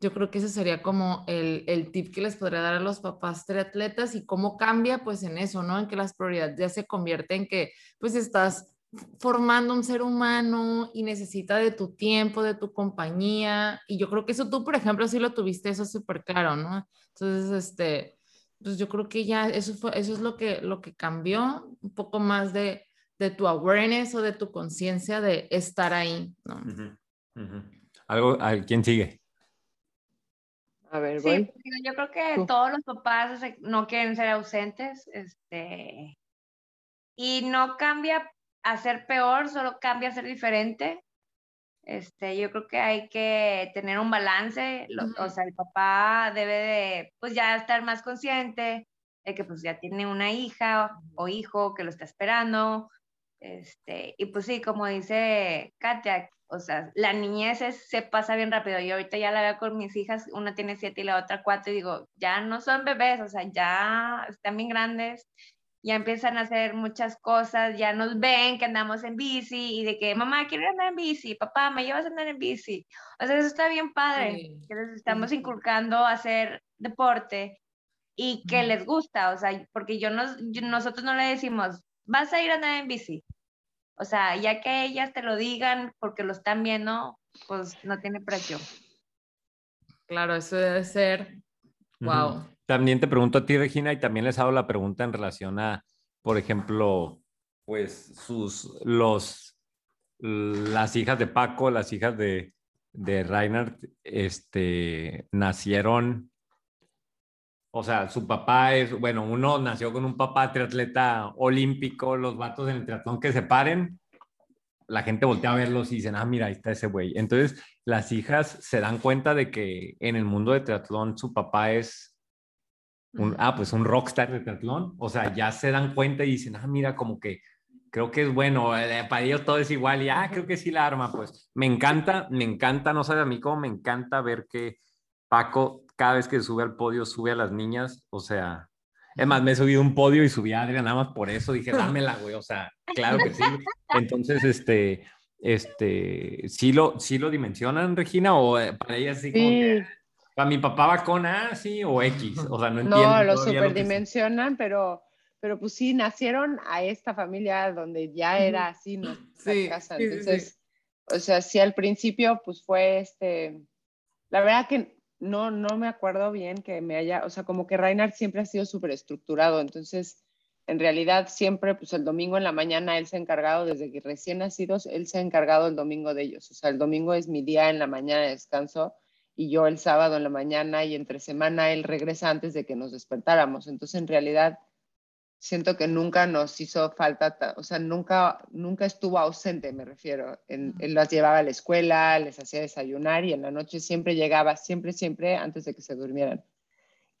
yo creo que ese sería como el, el tip que les podría dar a los papás triatletas y cómo cambia pues en eso, ¿no? En que las prioridades ya se convierten en que pues estás formando un ser humano y necesita de tu tiempo, de tu compañía y yo creo que eso tú, por ejemplo, sí lo tuviste eso súper claro, ¿no? Entonces, este, pues yo creo que ya eso, fue, eso es lo que, lo que cambió, un poco más de, de tu awareness o de tu conciencia de estar ahí, ¿no? Ujú, ujú. Algo, ¿a ¿quién sigue? A ver, Sí, voy. digo, yo creo que Tú. todos los papás se- no quieren ser ausentes, este, y no cambia a ser peor, solo cambia a ser diferente. Este, yo creo que hay que tener un balance, lo- o Ujú. sea, el papá debe de, pues ya estar más consciente de que pues ya tiene una hija o hijo que lo está esperando, este, y pues sí, como dice Katia, o sea, la niñez es- se pasa bien rápido. Yo ahorita ya la veo con mis hijas, una tiene siete y la otra cuatro, y digo, ya no son bebés, o sea, ya están bien grandes, ya empiezan a hacer muchas cosas, ya nos ven que andamos en bici y de que, mamá, quiero andar en bici, papá, me llevas a andar en bici. O sea, eso está bien padre, Sí. que les estamos sí. inculcando a hacer deporte y que les gusta, o sea, porque yo nos, yo- nosotros no le decimos, vas a ir a andar en bici. O sea, ya que ellas te lo digan porque lo están viendo, pues no tiene precio. Claro, eso debe ser, wow. También te pregunto a ti, Regina, y también les hago la pregunta en relación a, por ejemplo, pues sus, los, las hijas de Paco, las hijas de, de Reinhardt, este, nacieron, o sea, su papá es, bueno, uno nació con un papá triatleta olímpico, los vatos en el triatlón que se paren, la gente voltea a verlos y dicen, ah, mira, ahí está ese güey. Entonces, las hijas se dan cuenta de que en el mundo de triatlón su papá es un, ah, pues un rockstar de triatlón. O sea, ya se dan cuenta y dicen, ah, mira, como que creo que es bueno, eh, para ellos todo es igual y, ah, creo que sí la arma, pues. Me encanta, me encanta, no sabe a mí cómo me encanta ver que Paco, cada vez que sube al podio, sube a las niñas, o sea, es más, me he subido un podio y subí a Adrián nada más por eso, dije, dámela, güey, o sea, claro que sí. Entonces, este, este, ¿sí lo, sí lo dimensionan, Regina? O eh, para ella sí como que, para mi papá va con A, sí, o X, o sea, no entiendo. no, lo superdimensionan, pero, pero pues sí, nacieron a esta familia donde ya era así nuestra Sí, casa. sí, sí. Entonces, o sea, sí al principio pues fue este, la verdad que no, no me acuerdo bien que me haya, o sea, como que Reinhardt siempre ha sido súper estructurado, entonces en realidad siempre, pues el domingo en la mañana él se ha encargado, desde que recién nacidos, él se ha encargado el domingo de ellos. O sea, el domingo es mi día en la mañana de descanso y yo el sábado en la mañana y entre semana él regresa antes de que nos despertáramos. Entonces, en realidad, siento que nunca nos hizo falta, o sea, nunca, nunca estuvo ausente, me refiero. Él, él las llevaba a la escuela, les hacía desayunar y en la noche siempre llegaba, siempre, siempre antes de que se durmieran.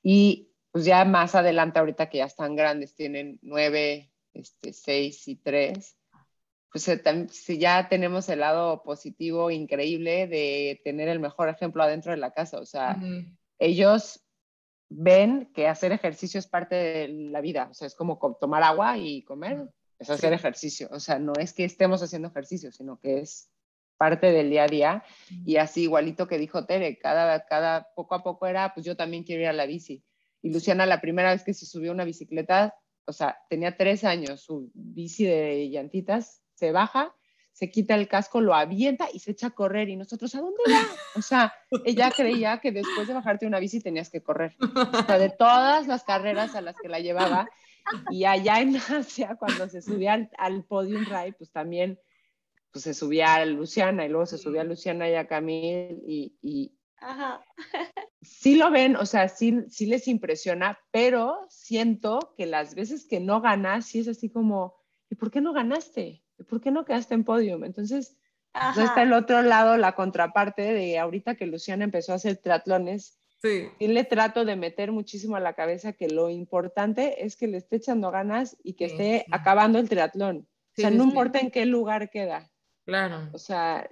Y pues ya más adelante, ahorita que ya están grandes, tienen nueve, este, seis y tres, pues si ya tenemos el lado positivo increíble de tener el mejor ejemplo adentro de la casa. O sea, ellos ven que hacer ejercicio es parte de la vida. O sea, es como co- tomar agua y comer, es hacer ejercicio. O sea, no es que estemos haciendo ejercicio, sino que es parte del día a día. Y así, igualito que dijo Tere, cada, cada poco a poco era, pues yo también quiero ir a la bici. Y Luciana, la primera vez que se subió a una bicicleta, o sea, tenía tres años, su bici de llantitas, se baja, se quita el casco, lo avienta y se echa a correr. Y nosotros, ¿a dónde va? O sea, ella creía que después de bajarte una bici tenías que correr. O sea, de todas las carreras a las que la llevaba. Y allá en Asia, cuando se subía al, al podium ride, pues también pues se subía a Luciana y luego se subía a Luciana y a Camille y, y Ajá. sí lo ven, o sea, sí, sí les impresiona, pero siento que las veces que no ganas, sí es así como, ¿y por qué no ganaste? ¿Y por qué no quedaste en podium? Entonces, pues está el otro lado, la contraparte de ahorita que Luciana empezó a hacer triatlones, Sí. sí le trato de meter muchísimo a la cabeza que lo importante es que le esté echando ganas y que Sí, esté sí. acabando el triatlón. O sea, no importa en qué lugar queda. Claro. O sea,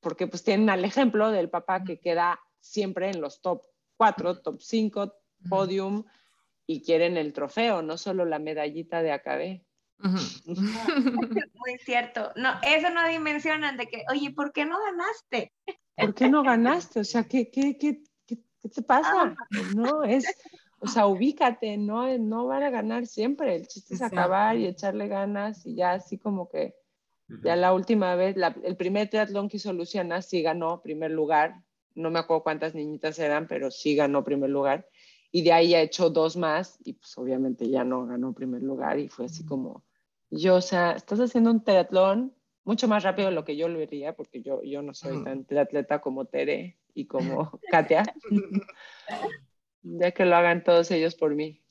porque pues tienen al ejemplo del papá que queda siempre en los top 4, top 5, podium y quieren el trofeo, no solo la medallita de AKB. Ujú. Muy cierto. No, eso no dimensionan de que, oye, ¿por qué no ganaste? ¿Por qué no ganaste? O sea, ¿qué, qué, qué, qué, qué te pasa? No, es, o sea, ubícate, no, no van a ganar siempre. El chiste es Exacto. acabar y echarle ganas y ya así como que Ya la última vez, la- el primer triatlón que hizo Luciana sí ganó primer lugar. No me acuerdo cuántas niñitas eran, pero sí ganó primer lugar. Y de ahí ha hecho dos más y pues obviamente ya no ganó primer lugar y fue así como, yo, o sea, estás haciendo un triatlón mucho más rápido de lo que yo lo vería, porque yo, yo no soy tan triatleta como Tere y como Katia. ya que lo hagan todos ellos por mí.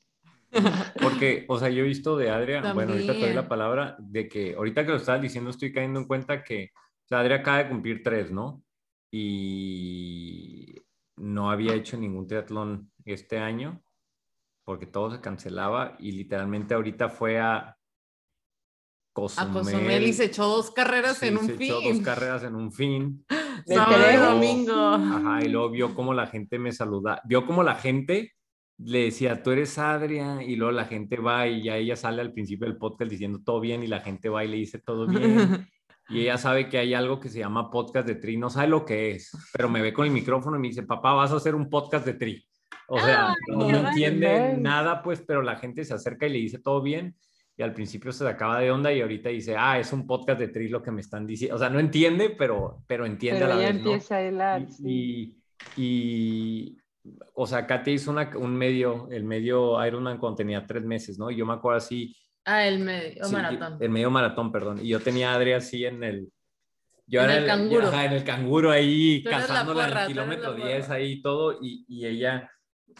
Porque, o sea, yo he visto de Adria, bueno, ahorita te doy la palabra, de que ahorita que lo estabas diciendo estoy cayendo en cuenta que, o sea, Adria acaba de cumplir tres, ¿no? Y no había hecho ningún triatlón este año porque todo se cancelaba y literalmente ahorita fue a A Cozumel. Cozumel y se echó dos carreras Sí, en un se echó dos fin. carreras en un fin. Sábado y domingo. Ajá, y luego vio cómo la gente me saluda, vio cómo la gente le decía, tú eres Adria, y luego la gente va y ya ella sale al principio del podcast diciendo todo bien, y la gente va y le dice todo bien, y ella sabe que hay algo que se llama podcast de Tri, no sabe lo que es, pero me ve con el micrófono y me dice, papá, vas a hacer un podcast de Tri. O sea, Ay, no qué entiende bien. nada, pues, pero la gente se acerca y le dice todo bien, y al principio se acaba de onda y ahorita dice, ah, es un podcast de Tri lo que me están diciendo. O sea, no entiende, pero, pero entiende Pero a la ya vez, ¿no? empieza a hilar. sí. Y, y, o sea, Katia hizo una- un medio, el medio Ironman cuando tenía tres meses, ¿no? Y yo me acuerdo así. Ah, el medio sí, maratón. El medio maratón, perdón. Y yo tenía a Adri así en el. Yo En era el canguro. yo, ajá, en el canguro ahí, cazándola en el kilómetro porra. 10 ahí y todo. Y, y ella,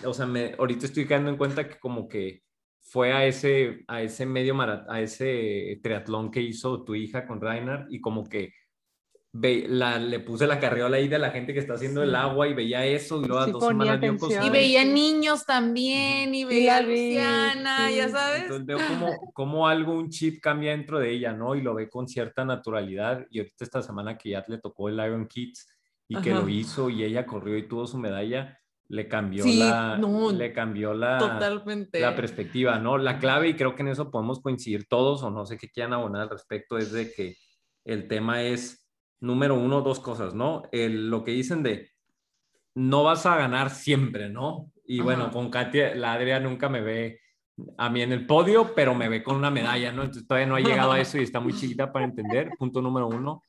o sea, me, ahorita estoy cayendo en cuenta que como que fue a ese, a ese medio maratón, a ese triatlón que hizo tu hija con Rainer y como que ve, la, le puse la carriola ahí de la gente que está haciendo el agua y veía eso y luego a Sí dos semanas vio atención. Y veía niños también, y veía la vi, Luciana, sí. ya sabes. Entonces veo como, como algo, un chip cambia dentro de ella, ¿no? Y lo ve con cierta naturalidad. Y ahorita esta semana que ya le tocó el Iron Kids y que Ajá. lo hizo y ella corrió y tuvo su medalla, le cambió Sí, la, no, le cambió la, Totalmente. la perspectiva, ¿no? La clave, y creo que en eso podemos coincidir todos, o no sé qué quieran abonar al respecto, es de que el tema es, número uno, dos cosas, ¿no? El, lo que dicen de, no vas a ganar siempre, ¿no? Y Ajá. bueno, con Katia, la Adria nunca me ve a mí en el podio, pero me ve con una medalla, ¿no? Entonces todavía no ha llegado a eso y está muy chiquita para entender, punto número uno.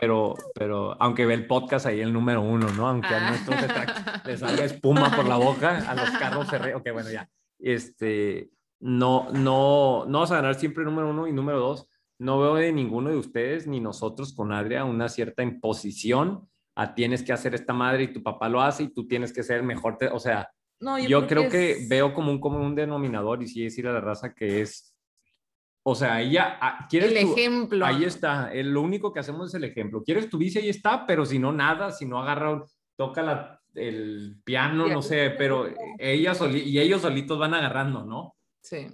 Pero, pero aunque ve el podcast ahí el número uno, ¿no? Aunque a Ah. nuestro se tra- le salga espuma por la boca, a los carros se re... Ok, bueno, ya. Este, no, no, no vas a ganar siempre número uno y número dos. No veo de ninguno de ustedes ni nosotros con Adria una cierta imposición a tienes que hacer esta madre y tu papá lo hace y tú tienes que ser el mejor. te- o sea, No, yo, creo que, es- veo como un común denominador y sí decir a la raza que es, o sea, ella, ah, ¿quieres el tu- ejemplo. Ahí está, el- lo único que hacemos es el ejemplo. ¿Quieres tu bici? Ahí está, pero si no, nada, si no agarra, un- toca la- el piano, no sé, pero ella soli- y ellos solitos van agarrando, ¿no? Sí.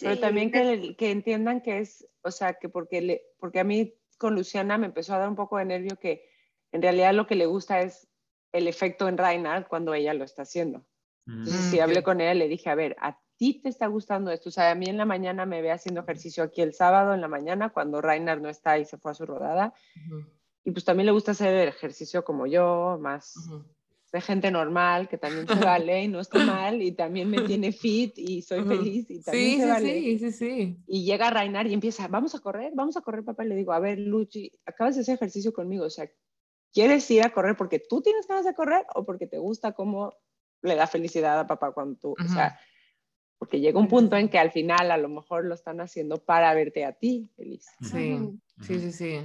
Pero Sí, también que, que entiendan que es, o sea, que porque, le, porque a mí con Luciana me empezó a dar un poco de nervio que en realidad lo que le gusta es el efecto en Reinhardt cuando ella lo está haciendo. Entonces, Mm, sí, hablé con ella le dije, a ver, ¿a ti te está gustando esto? O sea, a mí en la mañana me ve haciendo ejercicio aquí el sábado en la mañana cuando Reinhardt no está y se fue a su rodada. Y pues también le gusta hacer el ejercicio como yo, más de gente normal, que también se vale y no está mal y también me tiene fit y soy feliz y también Sí, se sí, vale. sí, sí, sí. Y llega Rainar y empieza, vamos a correr, vamos a correr, papá. Y le digo, a ver, Luchi, acabas de hacer ejercicio conmigo, o sea, ¿quieres ir a correr porque tú tienes ganas de correr o porque te gusta cómo le da felicidad a papá cuando tú, o sea, porque llega un punto en que al final a lo mejor lo están haciendo para verte a ti feliz. Sí, sí, sí, sí.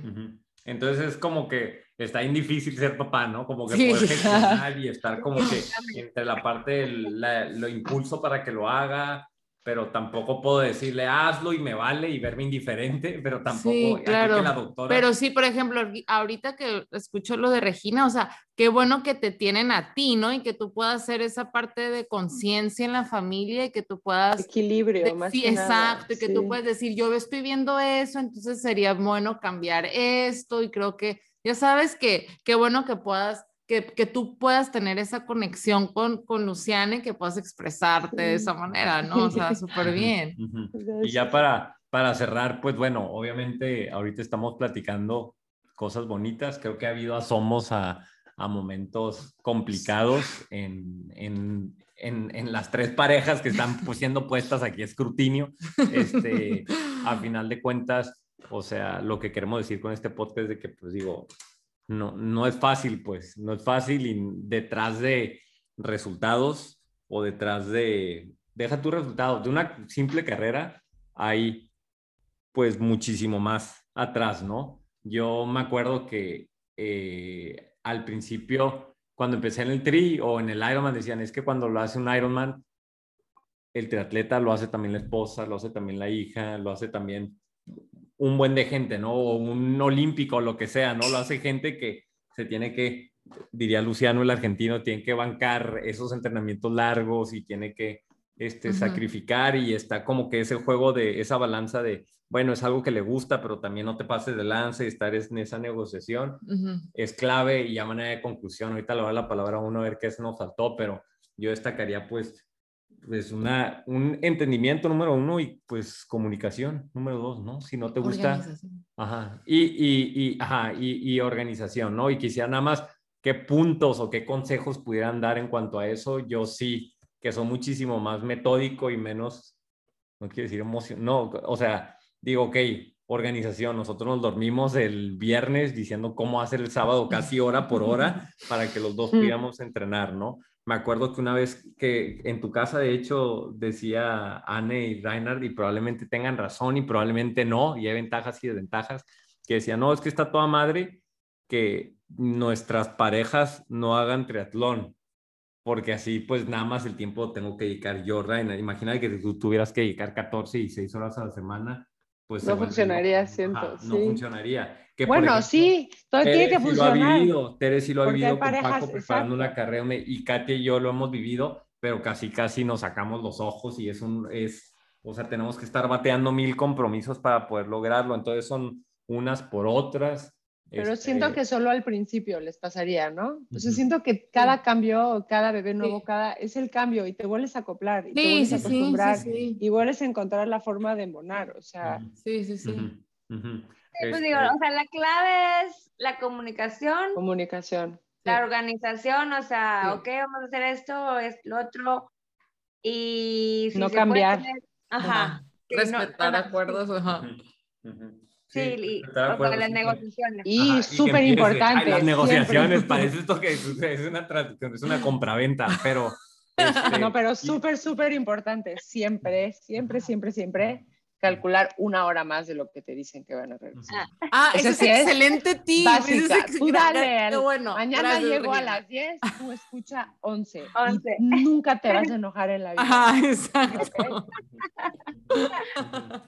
Entonces es como que está bien difícil ser papá, ¿no? Como que Sí. poder gestionar y estar como que entre la parte del la- lo impulso para que lo haga, pero tampoco puedo decirle hazlo y me vale y verme indiferente, pero tampoco Sí, claro. que la doctora Pero sí, por ejemplo, ahorita que escucho lo de Regina, o sea, qué bueno que te tienen a ti, ¿no? Y que tú puedas hacer esa parte de conciencia en la familia y que tú puedas... Equilibrio, de- más sí, que nada, exacto, y que sí. tú puedes decir, yo estoy viendo eso, entonces sería bueno cambiar esto y creo que, ya sabes que, qué bueno que puedas, que, que tú puedas tener esa conexión con, con Luciana y que puedas expresarte de esa manera, ¿no? O sea, súper bien. Y ya para, para cerrar, pues bueno, obviamente ahorita estamos platicando cosas bonitas, creo que ha habido asomos a, a momentos complicados en, en, en, en las tres parejas que están pues, siendo puestas aquí a escrutinio. Este, a final de cuentas, o sea, lo que queremos decir con este podcast es de que, pues digo, no, no es fácil, pues, no es fácil y detrás de resultados o detrás de, deja tus resultados, de una simple carrera hay pues muchísimo más atrás, ¿no? Yo me acuerdo que eh, al principio, cuando empecé en el tri o en el Ironman, decían, es que cuando lo hace un Ironman, el triatleta lo hace también la esposa, lo hace también la hija, lo hace también un buen de gente, ¿no? O un olímpico, lo que sea, ¿no? Lo hace gente que se tiene que, diría Luciano el argentino, tiene que bancar esos entrenamientos largos y tiene que este, sacrificar y está como que ese juego de esa balanza de, bueno, es algo que le gusta, pero también no te pases de lance y estar en esa negociación es clave y ya manera de conclusión, ahorita le voy a dar la palabra a uno a ver qué nos faltó, pero yo destacaría pues, pues una, un entendimiento número uno y pues comunicación número dos, ¿no? Si no te gusta, ajá, y, y, y, ajá, y, y organización, ¿no? Y quisiera nada más qué puntos o qué consejos pudieran dar en cuanto a eso, yo sí, que son muchísimo más metódico y menos, no quiero decir emoción, no, o sea, digo, ok, organización, nosotros nos dormimos el viernes diciendo cómo hacer el sábado casi hora por hora para que los dos pudiéramos entrenar, ¿no? Me acuerdo que una vez que en tu casa, de hecho, decía Anne y Reinhard, y probablemente tengan razón y probablemente no, y hay ventajas y desventajas, que decía, no, es que está toda madre que nuestras parejas no hagan triatlón, porque así pues nada más el tiempo tengo que dedicar yo, Rainer. Imagina que tú tuvieras que dedicar 14 y 6 horas a la semana, pues... No funcionaría, siento, No sí. funcionaría. Que, Bueno, ejemplo, sí, todo tiene Tere que sí lo ha funcionar. vivido, Tere sí lo ha Porque vivido con parejas, Paco preparando una exacto. carrera y Katia y yo lo hemos vivido, pero casi casi nos sacamos los ojos y es un, es, o sea, tenemos que estar bateando mil compromisos para poder lograrlo, entonces son unas por otras. Pero este, siento que solo al principio les pasaría, ¿no? O sea, Ujú. siento que cada cambio, cada bebé nuevo, Sí. cada es el cambio y te vuelves a acoplar y te Sí, vuelves sí, a acostumbrar sí, sí. y vuelves a encontrar la forma de embonar, o sea, Sí, sí, sí. ujú, Pues Este, digo, o sea, la clave es la comunicación, comunicación. la Sí. organización, o sea, Sí. ok, vamos a hacer esto, es lo otro, y si No se puede cambiar. tener- ajá, Ajá. sí, no- Respetar ajá, acuerdos, ajá. ujú. Sí, y, o sea, las sí, negociaciones. Y Ajá, súper importante. Las negociaciones, siempre. parece esto que es, es una, tra- es una compraventa, pero Este, No, pero súper, súper importante. Siempre, siempre, siempre, siempre calcular una hora más de lo que te dicen que van a regresar. Ah, Ese ese es excelente tip. Básica. ese es ex- Tú dale bueno. Mañana gracias, llego a las 10, tú escucha 11. 11. Y nunca te vas a enojar en la vida. Ajá, exacto.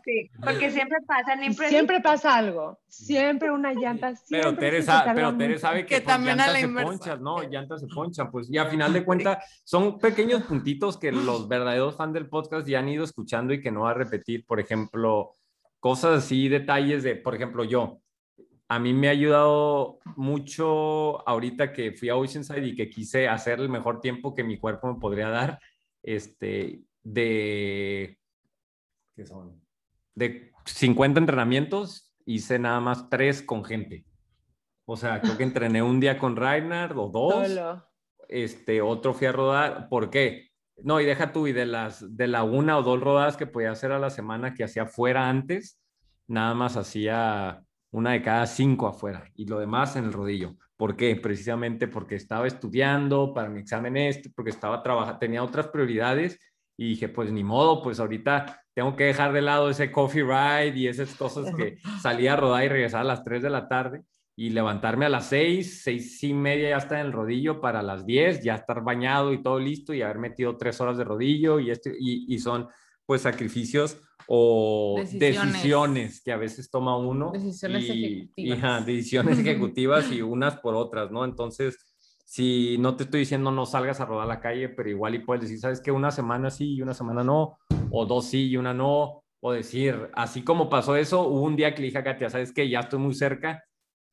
Sí, porque siempre pasan siempre pasa algo. Siempre una llanta. Pero siempre Tere, se sa- tarda pero Tere mucho. sabe que, Que pues, también a llantas la se ponchan, ¿no? Llantas se ponchan, pues, y a final de cuentas son pequeños puntitos que los verdaderos fans del podcast ya han ido escuchando y que no va a repetir. Por ejemplo, cosas así, detalles de, por ejemplo, yo. A mí me ha ayudado mucho ahorita que fui a Oceanside y que quise hacer el mejor tiempo que mi cuerpo me podría dar, este, de, ¿qué son? De 50 entrenamientos, hice nada más tres con gente. O sea, creo que entrené un día con Reinhard o dos, Solo. este, otro fui a rodar. ¿Por qué? No, y deja tú, y de las, de la una o dos rodadas que podía hacer a la semana que hacía fuera antes, nada más hacía una de cada cinco afuera y lo demás en el rodillo. ¿Por qué? Precisamente porque estaba estudiando para mi examen este, porque estaba trabajando, tenía otras prioridades y dije, pues ni modo, pues ahorita tengo que dejar de lado ese coffee ride y esas cosas que salía a rodar y regresaba a las 3 de la tarde y levantarme a las 6, 6 y media ya estar en el rodillo para las 10, ya estar bañado y todo listo y haber metido tres horas de rodillo y, este, y, y son pues sacrificios o Decisiones. decisiones, que a veces toma uno. Decisiones y, ejecutivas. y, ajá, decisiones ejecutivas y unas por otras, ¿no? Entonces, si no te estoy diciendo no salgas a rodar a la calle, pero igual y puedes decir, ¿sabes qué? Una semana sí y una semana no, o dos sí y una no, o decir, así como pasó eso, hubo un día que le dije a Katia, ¿sabes qué? Ya estoy muy cerca,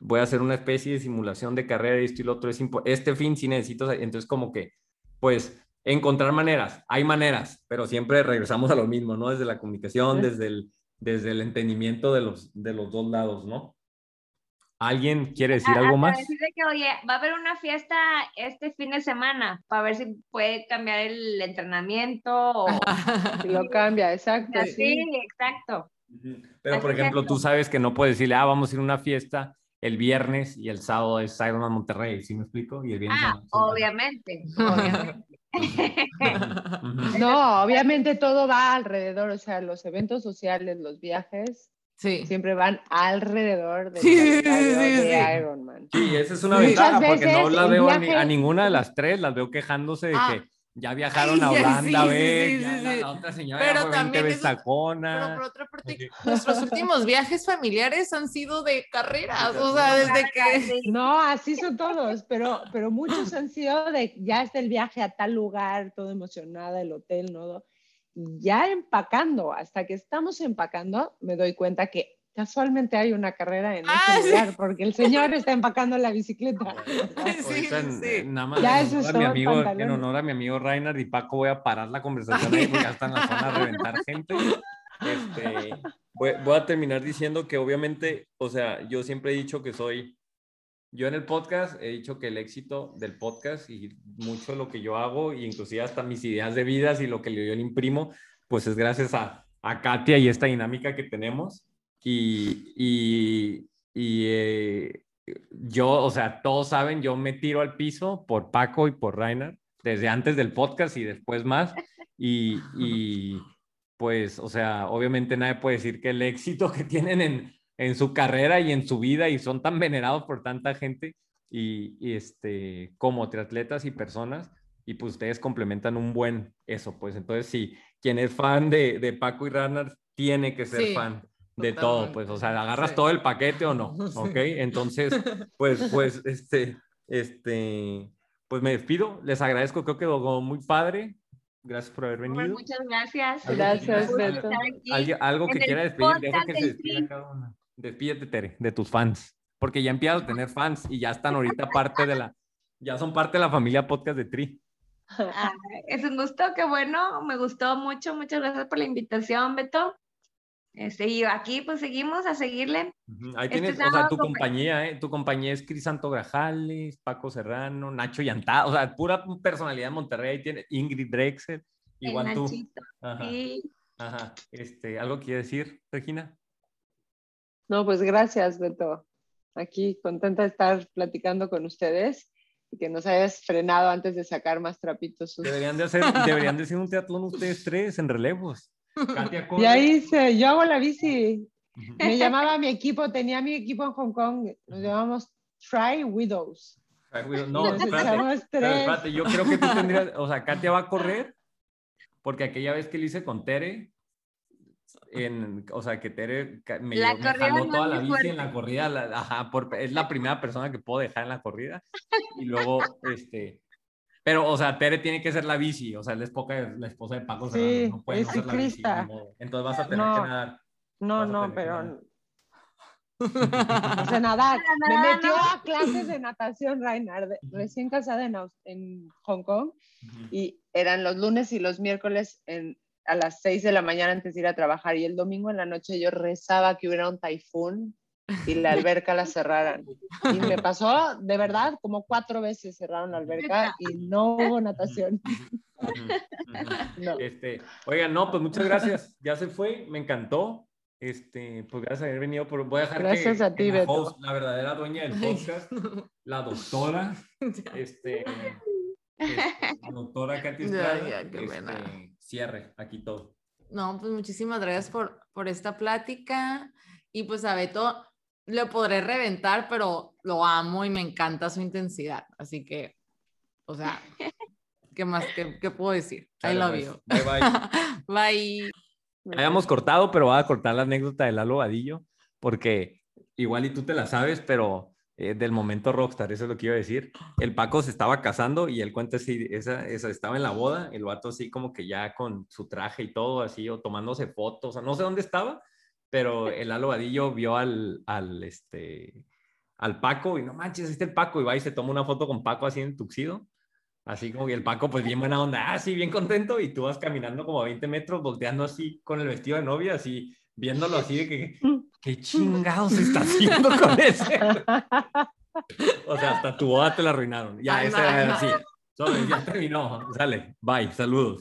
voy a hacer una especie de simulación de carrera y esto y lo otro, es este fin sí necesito, entonces como que, pues, encontrar maneras, hay maneras, pero siempre regresamos a lo mismo, ¿no? Desde la comunicación, desde el, desde el entendimiento de los, de los dos lados, ¿no? ¿Alguien quiere decir A- algo más? decirle que, oye, va a haber una fiesta este fin de semana para ver si puede cambiar el entrenamiento o Si lo cambia, exacto. así, sí. exacto. Pero, por Así ejemplo, es. tú sabes que no puedes decirle, ah, vamos a ir a una fiesta el viernes y el sábado es Ironman Monterrey, ¿sí me explico? Y el viernes Ah, obviamente, obviamente. No, obviamente todo va alrededor, o sea, los eventos sociales, los viajes, Sí. siempre van alrededor del Sí, sí, sí, calendario sí, de sí. Ironman. Sí, esa es una ventaja porque no la veo a, ni- viaje- a ninguna de las tres, las veo quejándose de Ah. que ya viajaron a Ay, ya, Holanda, sí, a sí, ver, sí, sí, la, otra señora Pero ya fue 20 también a Pero por otra parte, nuestros últimos viajes familiares han sido de carreras, o sea, desde que... No, así son todos, pero, pero muchos han sido de ya está el viaje a tal lugar, todo emocionada, el hotel, ¿no? Y ya empacando, hasta que estamos empacando, me doy cuenta que casualmente hay una carrera en Ah, ese sí. lugar, porque el señor está empacando la bicicleta. Sí, Ahorita en- sí. en- nada más Ya en honor, a mi amigo, en honor a mi amigo Reinhard y Paco voy a parar la conversación ahí porque ya están en la zona a reventar gente. Este, voy, voy a terminar diciendo que obviamente, o sea, yo siempre he dicho que soy, yo en el podcast he dicho que el éxito del podcast y mucho de lo que yo hago, e inclusive hasta mis ideas de vidas y lo que yo le imprimo, pues es gracias a, a Katia y esta dinámica que tenemos. Y, y, y eh, yo, o sea, todos saben, yo me tiro al piso por Paco y por Rainer, desde antes del podcast y después más. Y, y pues, o sea, obviamente nadie puede decir que el éxito que tienen en, en su carrera y en su vida y son tan venerados por tanta gente y, y este, como triatletas y personas, y pues ustedes complementan un buen eso, pues. Entonces sí, quien es fan de, de Paco y Rainer tiene que ser Sí, fan de todo, pues, o sea, agarras Sí. todo el paquete o no, Sí. ¿ok? Entonces, pues, pues, este, este, pues me despido, les agradezco, creo que quedó muy padre, gracias por haber venido. muchas gracias. Algo que Gracias, Beto. Algo que quiera despedir, deja que se despida cada una. Despídete, Tere, de tus fans, porque ya empiezas a tener fans y ya están ahorita parte de la, ya son parte de la familia podcast de Tri. Ah, es un gusto, qué bueno, me gustó mucho, muchas gracias por la invitación, Beto. Este, y aquí pues seguimos a seguirle. Ahí Este tienes, o sea, tu compa- compañía, ¿eh? Tu compañía es Crisanto Grajales, Paco Serrano, Nacho Yantá, o sea, pura personalidad de Monterrey. Ahí tiene Ingrid Drexel, el igual tú. Nachito, Ajá, sí. ajá. Este, ¿algo quiere decir, Regina? No, pues gracias, Beto. Aquí contenta de estar platicando con ustedes. que nos hayas frenado antes de sacar más trapitos. Deberían de hacer, deberían de hacer un triatlón ustedes tres en relevos. Katia corre. Ya hice, yo hago la bici. Me llamaba mi equipo, tenía mi equipo en Hong Kong, nos llamamos Try Widows. No, espérate, espérate, yo creo que tú tendrías, o sea, Katia va a correr, porque aquella vez que lo hice con Tere, en, o sea, que Tere me, La me jaló toda la bici en la corrida, la- ajá, por- es la primera persona que puedo dejar en la corrida, y luego, este, pero, o sea, Tere tiene que ser la bici, o sea, la esposa, la esposa de Paco Sí, Serrano, no puede es no ser la bici, entonces vas a tener No. que nadar. No, no, pero nadar. no sé nadar. Me metió a clases de natación, Reinhard, recién casada en, en Hong Kong, y eran los lunes y los miércoles en, a las 6 de la mañana antes de ir a trabajar, y el domingo en la noche yo rezaba que hubiera un taifún y la alberca la cerraran. Y me pasó, de verdad, como cuatro veces cerraron la alberca y no hubo natación. No. Este, oigan, no, pues muchas gracias. Ya se fue, me encantó. Este, pues gracias por haber venido. Por, voy a dejar Gracias que, a ti, que la, Beto. host, la verdadera dueña del podcast, la doctora, este, este, la doctora Katy Ya, Estrada, ya, qué este, cierre aquí todo. No, pues muchísimas gracias por, por esta plática. Y pues a Beto le podré reventar, pero lo amo y me encanta su intensidad. Así que, o sea, ¿qué más? ¿Qué, qué puedo decir? I love pues. you. Bye, bye. Bye. Habíamos cortado, pero voy a cortar la anécdota de Lalo Vadillo, porque igual y tú te la sabes, pero eh, del momento rockstar, eso es lo que iba a decir. El Paco se estaba casando y él cuenta así, esa, esa estaba en la boda, el vato así como que ya con su traje y todo así, o tomándose fotos, o sea, no sé dónde estaba, pero el Lalo Vadillo vio al, al, este, al Paco y no manches, este es el Paco, y va y se toma una foto con Paco así en tuxido. Así como que el Paco, pues bien buena onda, ah, sí, bien contento, y tú vas caminando como a 20 metros, volteando así con el vestido de novia, así, viéndolo así de que, ¿qué chingados está haciendo con ese? O sea, hasta tu boda te la arruinaron. Ya, esa era así. Ya terminó, sale, bye, saludos.